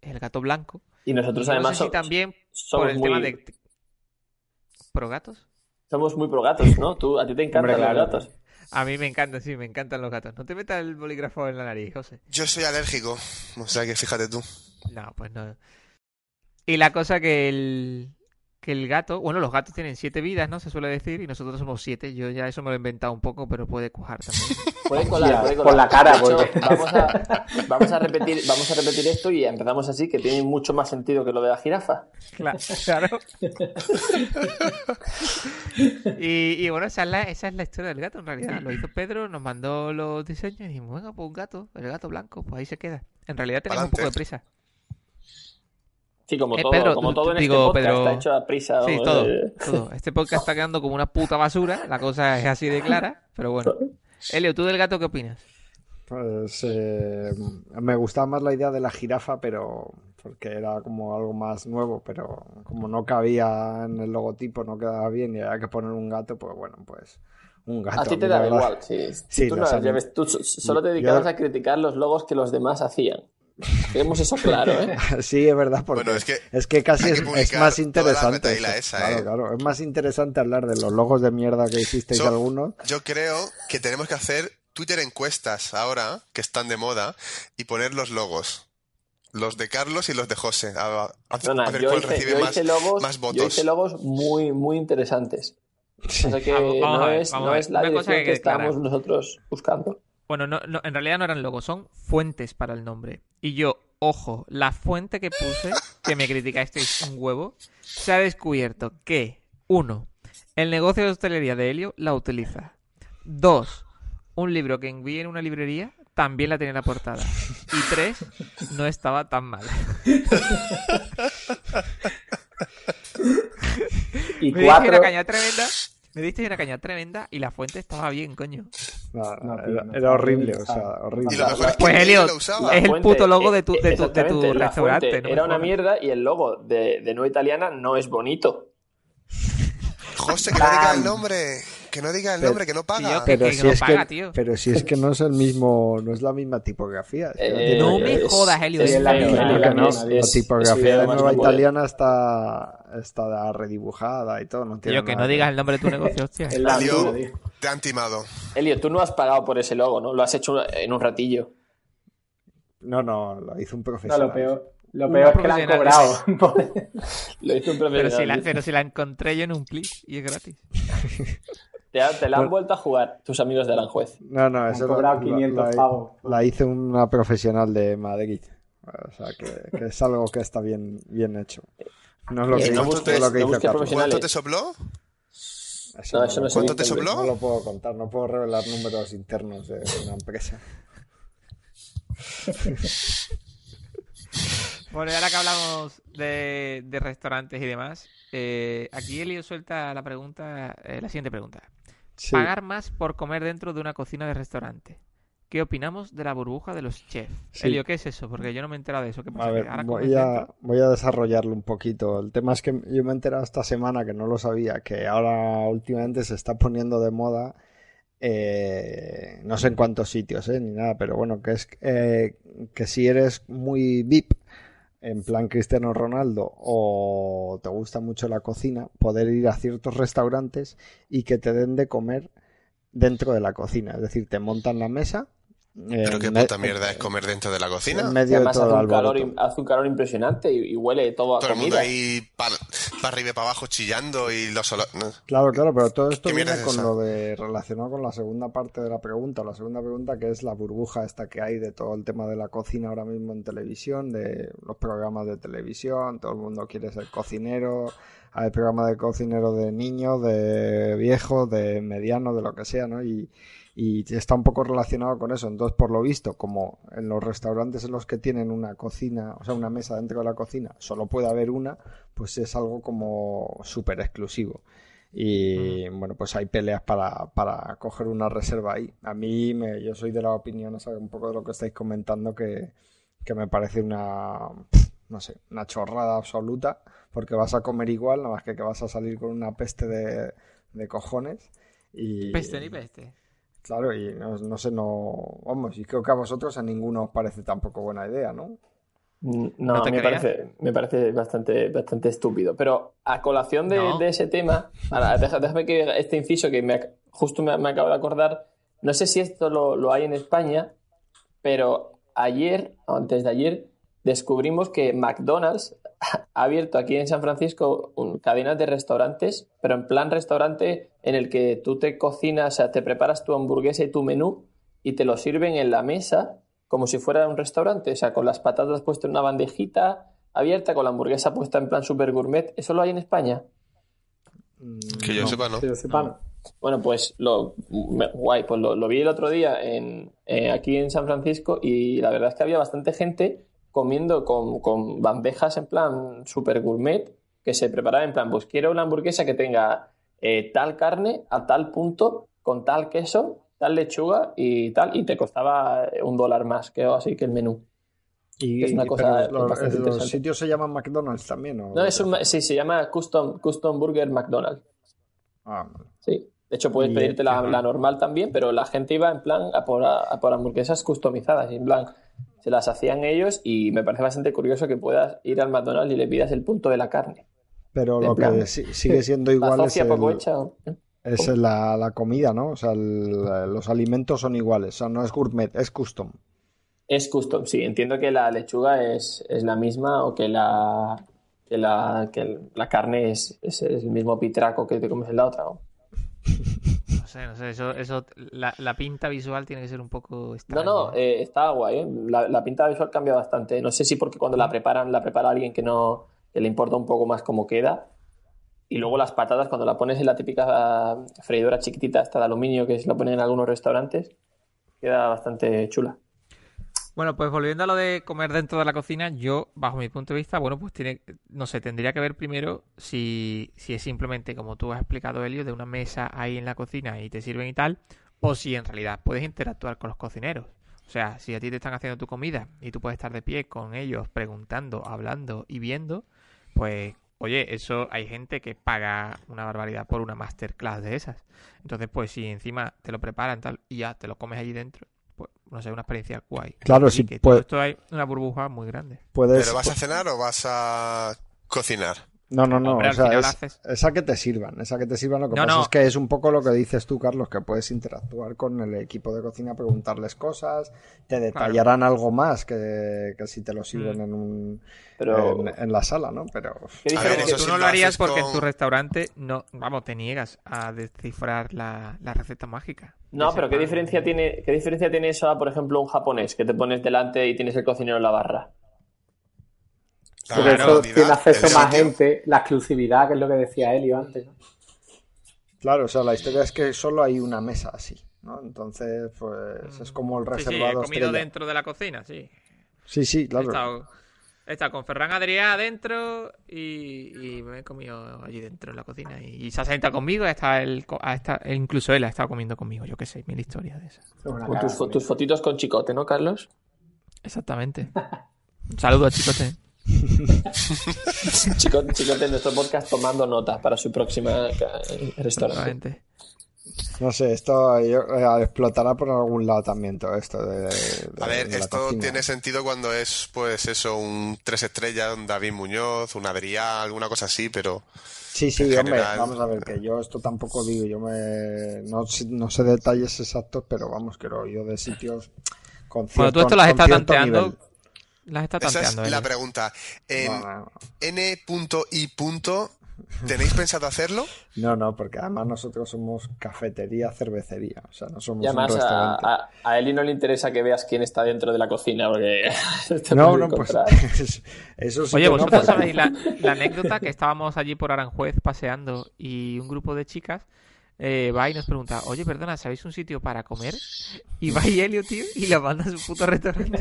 el gato blanco. Y nosotros Y no además sé si so- también por somos el muy, tema de... ¿Pro gatos? Somos muy pro gatos, ¿no? Tú, a ti te <laughs> encantan Hombre, los claro. gatos. A mí me encantan, sí, me encantan los gatos. No te metas el bolígrafo en la nariz, José. Yo soy alérgico, o sea que fíjate tú. No, pues no. Y la cosa que el, que el gato, bueno, los gatos tienen siete vidas, ¿no? Se suele decir, y nosotros somos siete. Yo ya eso me lo he inventado un poco, pero puede cuajar también. <laughs> Puede colar, puede por colar. la cara, hecho, porque- vamos, a, <laughs> vamos, a repetir, vamos a repetir esto y empezamos así, que tiene mucho más sentido que lo de la jirafa. Claro. claro. <laughs> y, y bueno, esa es, la, esa es la historia del gato en realidad. Lo hizo Pedro, nos mandó los diseños y dijimos, venga, pues un gato, el gato blanco, pues ahí se queda. En realidad tenemos un poco de prisa. Sí, como Eh, todo, Pedro, como tú- todo en digo, este podcast Pedro- está hecho a prisa. Sí, todo, eh. todo. <laughs> Este podcast está quedando como una puta basura, la cosa es así de clara, pero bueno. Elio, ¿tú del gato qué opinas? Pues eh, me gustaba más la idea de la jirafa, pero porque era como algo más nuevo, pero como no cabía en el logotipo, no quedaba bien y había que poner un gato, pues bueno, pues un gato. A ti te da igual, sí. Sí, tú, los no, anim- ya ves, tú so- solo te Yo- dedicabas a criticar los logos que los demás hacían. Tenemos eso claro, ¿eh? <laughs> Sí, es verdad, porque Bueno, es es que, casi es, que es publicar más interesante. esa, claro, ¿eh? claro, es más interesante hablar de los logos de mierda que hicisteis So- algunos. Yo creo que tenemos que hacer Twitter encuestas ahora, que están de moda, y poner los logos. Los de Carlos y los de José. A, ver cuál hice, recibe yo más, logos, más yo votos. hice logos muy, muy interesantes. O sea que Vamos- no, es, vamos no es la dirección que que, clara. nosotros buscando. Bueno, no, no, en realidad no eran logos, son fuentes para el nombre. Y yo, ojo, la fuente que puse, que me criticasteis un huevo, se ha descubierto que, uno, el negocio de hostelería de Helio la utiliza. Dos, un libro que envié en una librería también la tenía en la portada. Y tres, no estaba tan mal. <laughs> Y Me cuatro. una caña tremenda, me disteis una caña tremenda y la fuente estaba bien, coño. No, No, tío, era, no era estaba horrible, o sea, horrible. Y lo mejor es que Pues, Elliot, lo usaba. es el puto logo de tu- eh, de tu- de tu exactamente, la restaurante, era una mierda y el logo de, de No Italiana no es bonito. José, que no diga el nombre. Que no diga el Pero- nombre, que no paga. Tío, Pero que si, no es paga, que, tío. pero si es que no es el mismo, no es la misma tipografía. es que no Eh, No me es- jodas, Helio, es es la misma. Helio, no, tipografía es de nueva no italiana está, está redibujada y todo. No tiene Tío, que nada no digas el nombre de tu negocio, hostia. <laughs> Te han timado. Elio, tú no has pagado por ese logo, ¿no? Lo has hecho en un ratillo. No, no, lo hizo un No, profesional. lo peor, lo peor es que la han cobrado. <laughs> <laughs> Lo hizo un Pero profesional. si, la, pero si la encontré yo en un clic y es gratis. Te, ha- te la han vuelto a jugar tus amigos de Aranjuez. No, no, Han eso cobrado la, 500 la- pavos. la hizo una profesional de Madrid. O sea, que, que es algo que está bien, bien hecho. No es lo que, no busques- lo que no hizo. ¿Cuánto te sopló? Eso No, eso no lo ¿Cuánto te sopló? No lo puedo contar, no puedo revelar números internos de una empresa. Bueno, y ahora que hablamos de, de restaurantes y demás, eh, aquí Elio suelta la pregunta, eh, la siguiente pregunta. Sí. Pagar más por comer dentro de una cocina de restaurante. ¿Qué opinamos de la burbuja de los chefs? Sí. Elio, ¿qué es eso? Porque yo no me he enterado de eso. ¿Qué pasa? A ver, ¿Que ahora voy a, voy a desarrollarlo un poquito. El tema es que yo me he enterado esta semana que no lo sabía, que ahora últimamente se está poniendo de moda, eh, no sé en cuántos sitios, eh, ni nada, pero bueno, que es eh, que si eres muy VIP, en plan Cristiano Ronaldo, o te gusta mucho la cocina, poder ir a ciertos restaurantes y que te den de comer dentro de la cocina. Es decir, te montan la mesa. Pero en qué puta mierda es comer dentro de la en cocina. medio Y de además todo hace un, calor, hace un calor impresionante y, y huele todo a Todo el mundo comida. ahí para arriba y para abajo chillando y los olo- no. Claro, claro, pero todo esto ¿Qué mierda viene es con esa? lo de relacionado con la segunda parte de la pregunta, la segunda pregunta que es la burbuja esta que hay de todo el tema de la cocina ahora mismo en televisión, de los programas de televisión, todo el mundo quiere ser cocinero, hay programas de cocinero de niños, de viejos, de medianos, de lo que sea, ¿no? Y, y está un poco relacionado con eso. Entonces, por lo visto, como en los restaurantes en los que tienen una cocina, o sea, una mesa dentro de la cocina, solo puede haber una, pues es algo como súper exclusivo. Y bueno, pues hay peleas para, para coger una reserva ahí. A mí, me, yo soy de la opinión, o sea, un poco de lo que estáis comentando, que, que me parece una, no sé, una chorrada absoluta, porque vas a comer igual, nada más que que vas a salir con una peste de, de cojones. Y, Peste ni peste. Claro, y no, no sé, no. Vamos, y creo que a vosotros a ninguno os parece tampoco buena idea, ¿no? Mm, No No, te me, creas. parece, me parece bastante, bastante estúpido. Pero a colación de, No. de ese tema, ahora, deja- déjame que este inciso que me, justo me, me acabo de acordar. No sé si esto lo, lo hay en España, pero ayer, o antes de ayer, descubrimos que McDonald's ha <laughs> abierto aquí en San Francisco un, cadenas de restaurantes, pero en plan restaurante en el que tú te cocinas, o sea, te preparas tu hamburguesa y tu menú y te lo sirven en la mesa como si fuera un restaurante, o sea, con las patatas puestas en una bandejita abierta, con la hamburguesa puesta en plan super gourmet. ¿Eso lo hay en España? Que yo No. sepa, ¿no? Que yo sepa, no. Bueno, pues lo guay, pues lo, lo vi el otro día en, eh, aquí en San Francisco y la verdad es que había bastante gente comiendo con, con bandejas en plan super gourmet que se preparaba en plan, pues quiero una hamburguesa que tenga eh, tal carne a tal punto, con tal queso, tal lechuga y tal, y te costaba un dólar más que así que el menú. Y, que es una cosa los, los sitios se llaman McDonald's también, ¿o? No, es un, sí, se llama Custom, Custom Burger McDonald's. Ah, vale. Sí. De hecho, puedes pedirte la, normal también, pero la gente iba en plan a por, a por hamburguesas customizadas. En plan, se las hacían ellos y me parece bastante curioso que puedas ir al McDonald's y le pidas el punto de la carne. Pero lo plan, que sigue <laughs> siendo igual es, poco hecha. ¿o? es la, la comida, ¿no? O sea, el- los alimentos son iguales. O sea, no es gourmet, es custom. Es custom, sí. Entiendo que la lechuga es, es la misma o que la, que la, que la carne es, es el mismo pitraco que te comes en la otra. ¿no? No sé, no sé, eso, eso la, la pinta visual tiene que ser un poco No, extraña. no, eh, está guay. ¿eh? La, la pinta visual cambia bastante. No sé si porque cuando la preparan, la prepara alguien que no que le importa un poco más cómo queda. Y luego las patatas, cuando la pones en la típica ah, freidora chiquitita, esta de aluminio que se la ponen en algunos restaurantes, queda bastante chula. Bueno, pues volviendo a lo de comer dentro de la cocina, yo, bajo mi punto de vista, bueno, pues tiene, no sé, tendría que ver primero si, si es simplemente, como tú has explicado, Elio, de una mesa ahí en la cocina y te sirven y tal, o si en realidad puedes interactuar con los cocineros. O sea, si a ti te están haciendo tu comida y tú puedes estar de pie con ellos preguntando, hablando y viendo, pues, oye, eso hay gente que paga una barbaridad por una masterclass de esas. Entonces, pues si encima te lo preparan tal y ya te lo comes allí dentro, no sé, una experiencia guay. Claro, sí, que puede- todo esto hay una burbuja muy grande. Puedes, ¿Pero vas a cenar o vas a cocinar? No, no, no. Hombre, o sea, final es, haces- es a que te sirvan. Es a que te sirvan. Lo que No, pasa no. es que es un poco lo que dices tú, Carlos, que puedes interactuar con el equipo de cocina, preguntarles cosas, te detallarán algo más que, que si te lo sirven Mm. en, un, Pero- en, en la sala, ¿no? Pero ¿Qué A ver, diferencia- eso tú sí no lo harías porque en tu restaurante no, vamos, te niegas a descifrar la, la receta mágica. No, pero ¿qué diferencia tiene, qué diferencia tiene eso a, por ejemplo, un japonés que te pones delante y tienes el cocinero en la barra? Porque eso tiene acceso más gente, la exclusividad, que es lo que decía Elio antes. ¿no? claro, o sea, la historia es que solo hay una mesa así, ¿no? Entonces, pues es como el Sí, sí, he reservado comido estrella. dentro de la cocina, sí. Sí, sí, He claro. estado, he estado con Ferran Adrià adentro y, y me he comido allí dentro en la cocina. Y, y se ha sentado conmigo, está el, co- ha estado- incluso él ha estado comiendo conmigo, yo qué sé, mil historias de esas. Tus, tus fotitos con chicote, ¿no, Carlos? Exactamente. <laughs> Un saludo a Chicote. Chicote, chicote en nuestro podcast tomando notas para su próxima eh, restaurante. No sé, esto yo- eh, explotará por algún lado también todo esto de, de- A ver, de esto cocina. tiene sentido cuando es, pues eso, un tres estrellas, un David Muñoz, un Adrià, alguna cosa así, pero Sí, sí, hombre, general- vamos a ver, que yo esto tampoco digo, yo me... No, sé- no sé detalles exactos, pero vamos, quiero yo de sitios con cierto, Bueno, tú esto las estás tanteando. nivel. Las está esa es la Elio. pregunta. En No, no, N.I. ¿Tenéis pensado hacerlo? <laughs> no, no, porque además nosotros somos cafetería, cervecería, o sea, no somos Y además un a, restaurante. a, a Eli no le interesa que veas quién está dentro de la cocina, porque <laughs> te no, no, pues <laughs> eso sí Oye, no, vosotros porque- sabéis la, la anécdota que estábamos allí por Aranjuez paseando y un grupo de chicas eh, va y nos pregunta, oye, perdona, ¿sabéis un sitio para comer? Y va y Helio, tío, y la manda a su puto restaurante.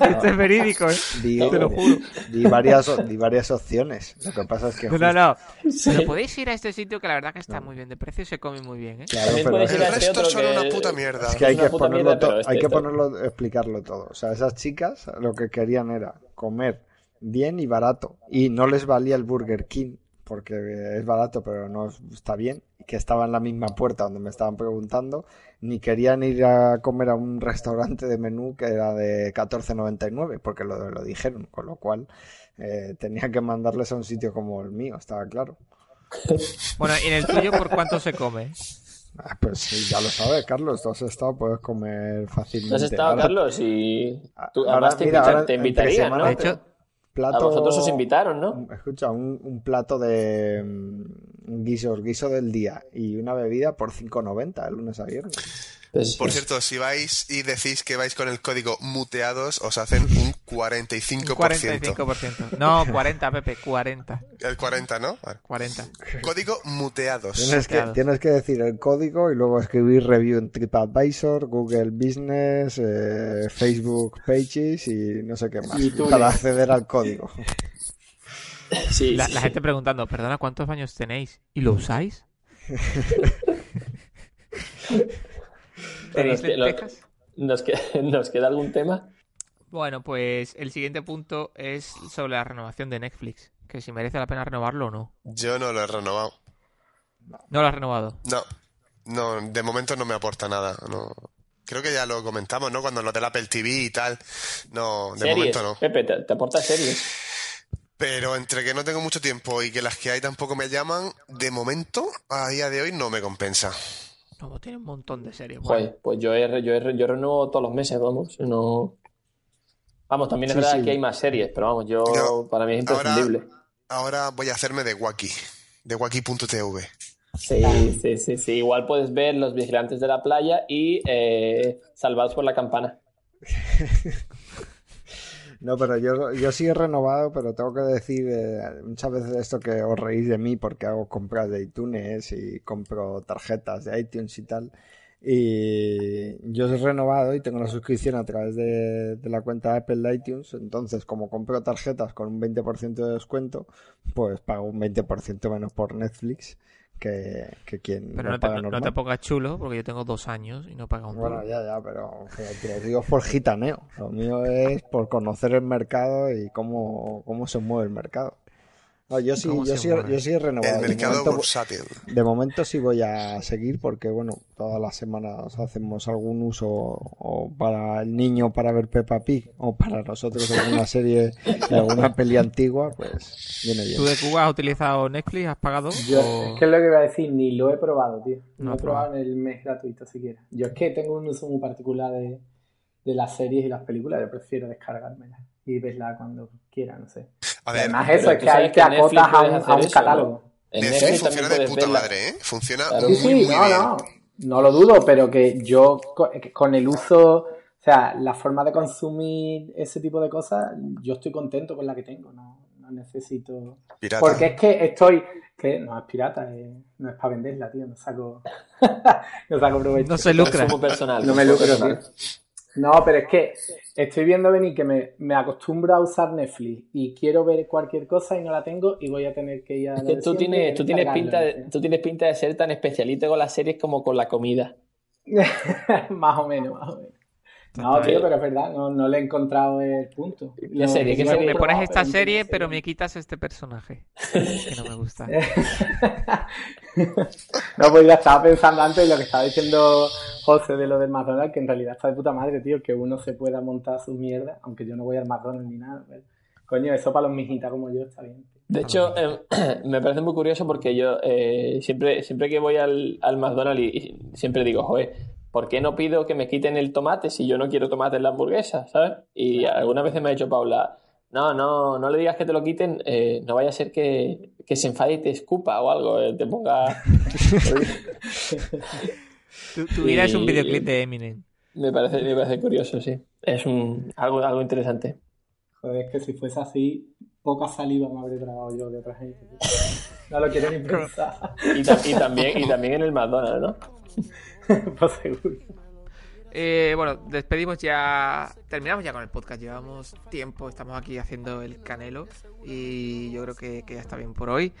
<laughs> Esto es verídico, ¿eh? Di, Te lo juro. di varias, di varias opciones. Lo que pasa es que. No, no, no. Pero podéis ir a este sitio que la verdad que está muy bien de precio y se come muy bien, ¿eh? Claro, pero El este resto son que- una puta mierda. es que hay una que puta ponerlo mierda, todo, pero este hay que ponerlo, explicarlo todo. O sea, esas chicas lo que querían era comer bien y barato. Y no les valía el Burger King, porque es barato, pero no está bien. Que estaba en la misma puerta donde me estaban preguntando. Ni querían ir a comer a un <laughs> restaurante de menú que era de 14.99, porque lo, lo dijeron. Con lo cual, eh, tenía que mandarles a un sitio como el mío, estaba claro. <laughs> Bueno, y en el tuyo, ¿por cuánto se come? Ah, pues sí, ya lo sabes, Carlos. Tú has estado, puedes comer fácilmente. ¿No has estado, Ahora- Carlos? Y tú, ahora, además te, mira, invita- ahora te entre invitarían, semana ¿no? De hecho, plato... A vosotros os invitaron, ¿no? Escucha, un, un plato de mm, guisos, guiso del día y una bebida por 5.90 de lunes a viernes. Pues, Por cierto, si vais y decís que vais con el código muteados, os hacen <laughs> un 45%. un 45%. No, 40, Pepe, 40. El 40, ¿no? Vale. 40. Código muteados. Tienes que, Claro. tienes que decir el código y luego escribir review en TripAdvisor, Google Business, eh, Facebook Pages y no sé qué más para acceder al código. <laughs> sí, La, sí. la gente preguntando, perdona, ¿cuántos baños tenéis? ¿Y lo usáis? <laughs> ¿Tenéis? ¿Nos, <laughs> ¿Nos queda algún tema? Bueno, pues el siguiente punto es sobre la renovación de Netflix. Que si merece la pena renovarlo o no. Yo no lo he renovado. No lo has renovado. No, no, de momento no me aporta nada. No. Creo que ya lo comentamos, ¿no? Cuando lo del Apple TV y tal. No, de series. momento no. Pepe, te, te aporta series. Pero entre que no tengo mucho tiempo y que las que hay tampoco me llaman, de momento, a día de hoy no me compensa. Como tiene un montón de series. Bueno, Joder, pues yo, he, yo, he- yo renuevo todos los meses, vamos. No... Vamos, también es Sí, verdad sí. que hay más series, pero vamos, yo No, para mí es ahora- imprescindible. Ahora voy a hacerme de Wacky, de Wacky.tv. Sí, sí, sí, sí. Igual puedes ver Los Vigilantes de la Playa y eh, Salvados por la Campana. <laughs> No, pero yo, yo sí he renovado, pero tengo que decir eh, muchas veces esto que os reís de mí porque hago compras de iTunes y compro tarjetas de iTunes y tal. Y yo he renovado y tengo la suscripción a través de, de la cuenta de Apple de iTunes. Entonces, como compro tarjetas con un 20% de descuento, pues pago un 20% menos por Netflix que, que quien pero no te, paga no- no te pongas chulo porque yo tengo dos años y no pago un Bueno, duro. ya, ya, pero, pero te lo digo por gitaneo. Lo mío es por conocer el mercado y cómo, cómo se mueve el mercado. No, yo sí, ¿Cómo yo sí, yo sí he renovado. El De mercado momento, bursátil. de momento sí voy a seguir porque, bueno, todas las semanas hacemos algún uso o para el niño para ver Peppa Pig o para nosotros alguna <laughs> serie de alguna peli antigua, pues viene bien. ¿Tú de Cuba has utilizado Netflix? ¿Has pagado? Yo, ¿O- es que es lo que iba a decir, ni lo he probado, tío. No, No he probado en el mes gratuito siquiera. Yo es que tengo un uso muy particular de, de las series y las películas. Yo prefiero descargármelas y verla cuando quiera, no sé. A Y ver, además eso, es que ahí que te acotas a un, hacer a un eso, ¿no? catálogo. En Netflix Netflix funciona de puta verla. madre, ¿eh? Funciona Claro. muy, Sí, sí, muy no, bien. no, no lo dudo, pero que yo que con el uso, o sea, la forma de consumir ese tipo de cosas, yo estoy contento con la que tengo, no, no necesito... Pirata. Porque es que estoy, que no es pirata, eh, no es para venderla, tío, no saco, <laughs> no saco provecho. No se lucra. Personal. No me lucro, personal. tío. No, pero es que estoy viendo venir que me, me acostumbro a usar Netflix y quiero ver cualquier cosa y no la tengo y voy a tener que ir a Es lo que tú tienes, tú tienes descargarlo, pinta de, no sé. tú tienes pinta de ser tan especialista con las series como con la comida. <laughs> más o menos, más o menos. No, tío, pero es verdad, no, no le he encontrado el punto. ¿Qué serie? ¿Qué lo he serie? Me pones probado, esta pero serie, pero me quitas este personaje. <laughs> Que no me gusta. <laughs> <laughs> no, pues ya estaba pensando antes lo que estaba diciendo José de lo del McDonald's, que en realidad está de puta madre, tío, que uno se pueda montar sus mierdas, aunque yo no voy al McDonald's ni nada. coño, eso para los mijitas como yo está bien. tío. De hecho, eh, <clears throat> me parece muy curioso porque yo eh, siempre, siempre que voy al, al McDonald's y, y siempre digo, joder, ¿por qué no pido que me quiten el tomate si yo no quiero tomate en la hamburguesa? ¿Sabes? Y algunas veces me ha dicho Paula, no, no, no le digas que te lo quiten, eh, no vaya a ser que, que se enfade y te escupa o algo, eh, te ponga... Tu, tu vida es un Y- videoclip de Eminem. me, parece, me parece curioso, sí. Es un, algo, algo interesante. Joder, es que si fuese así, poca saliva me habría tragado yo de otra gente. No lo quiero ni <laughs> pensar. Y, ta- y también, y también en el McDonald's, ¿no? <laughs> pues seguro. Eh, bueno, despedimos ya. Terminamos ya con el podcast. Llevamos tiempo, estamos aquí haciendo el canelo. Y yo creo que, que ya está bien por hoy.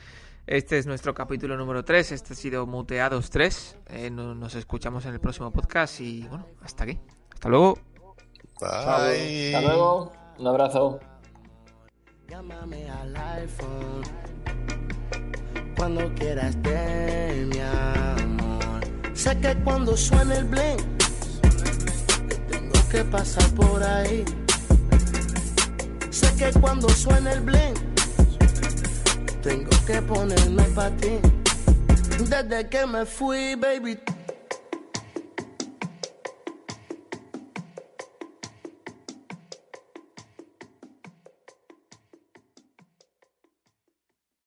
Este es nuestro capítulo número 3. Este ha sido Muteados 3. Eh, no- nos escuchamos en el próximo podcast. Y bueno, hasta aquí. Hasta luego. Bye. Hasta luego, un abrazo. Llámame al iPhone cuando quieras de mi amor. Sé que cuando suene el tengo que pasar por ahí. Sé que cuando suene el bling, tengo que ponerme para ti. Desde que me fui, baby,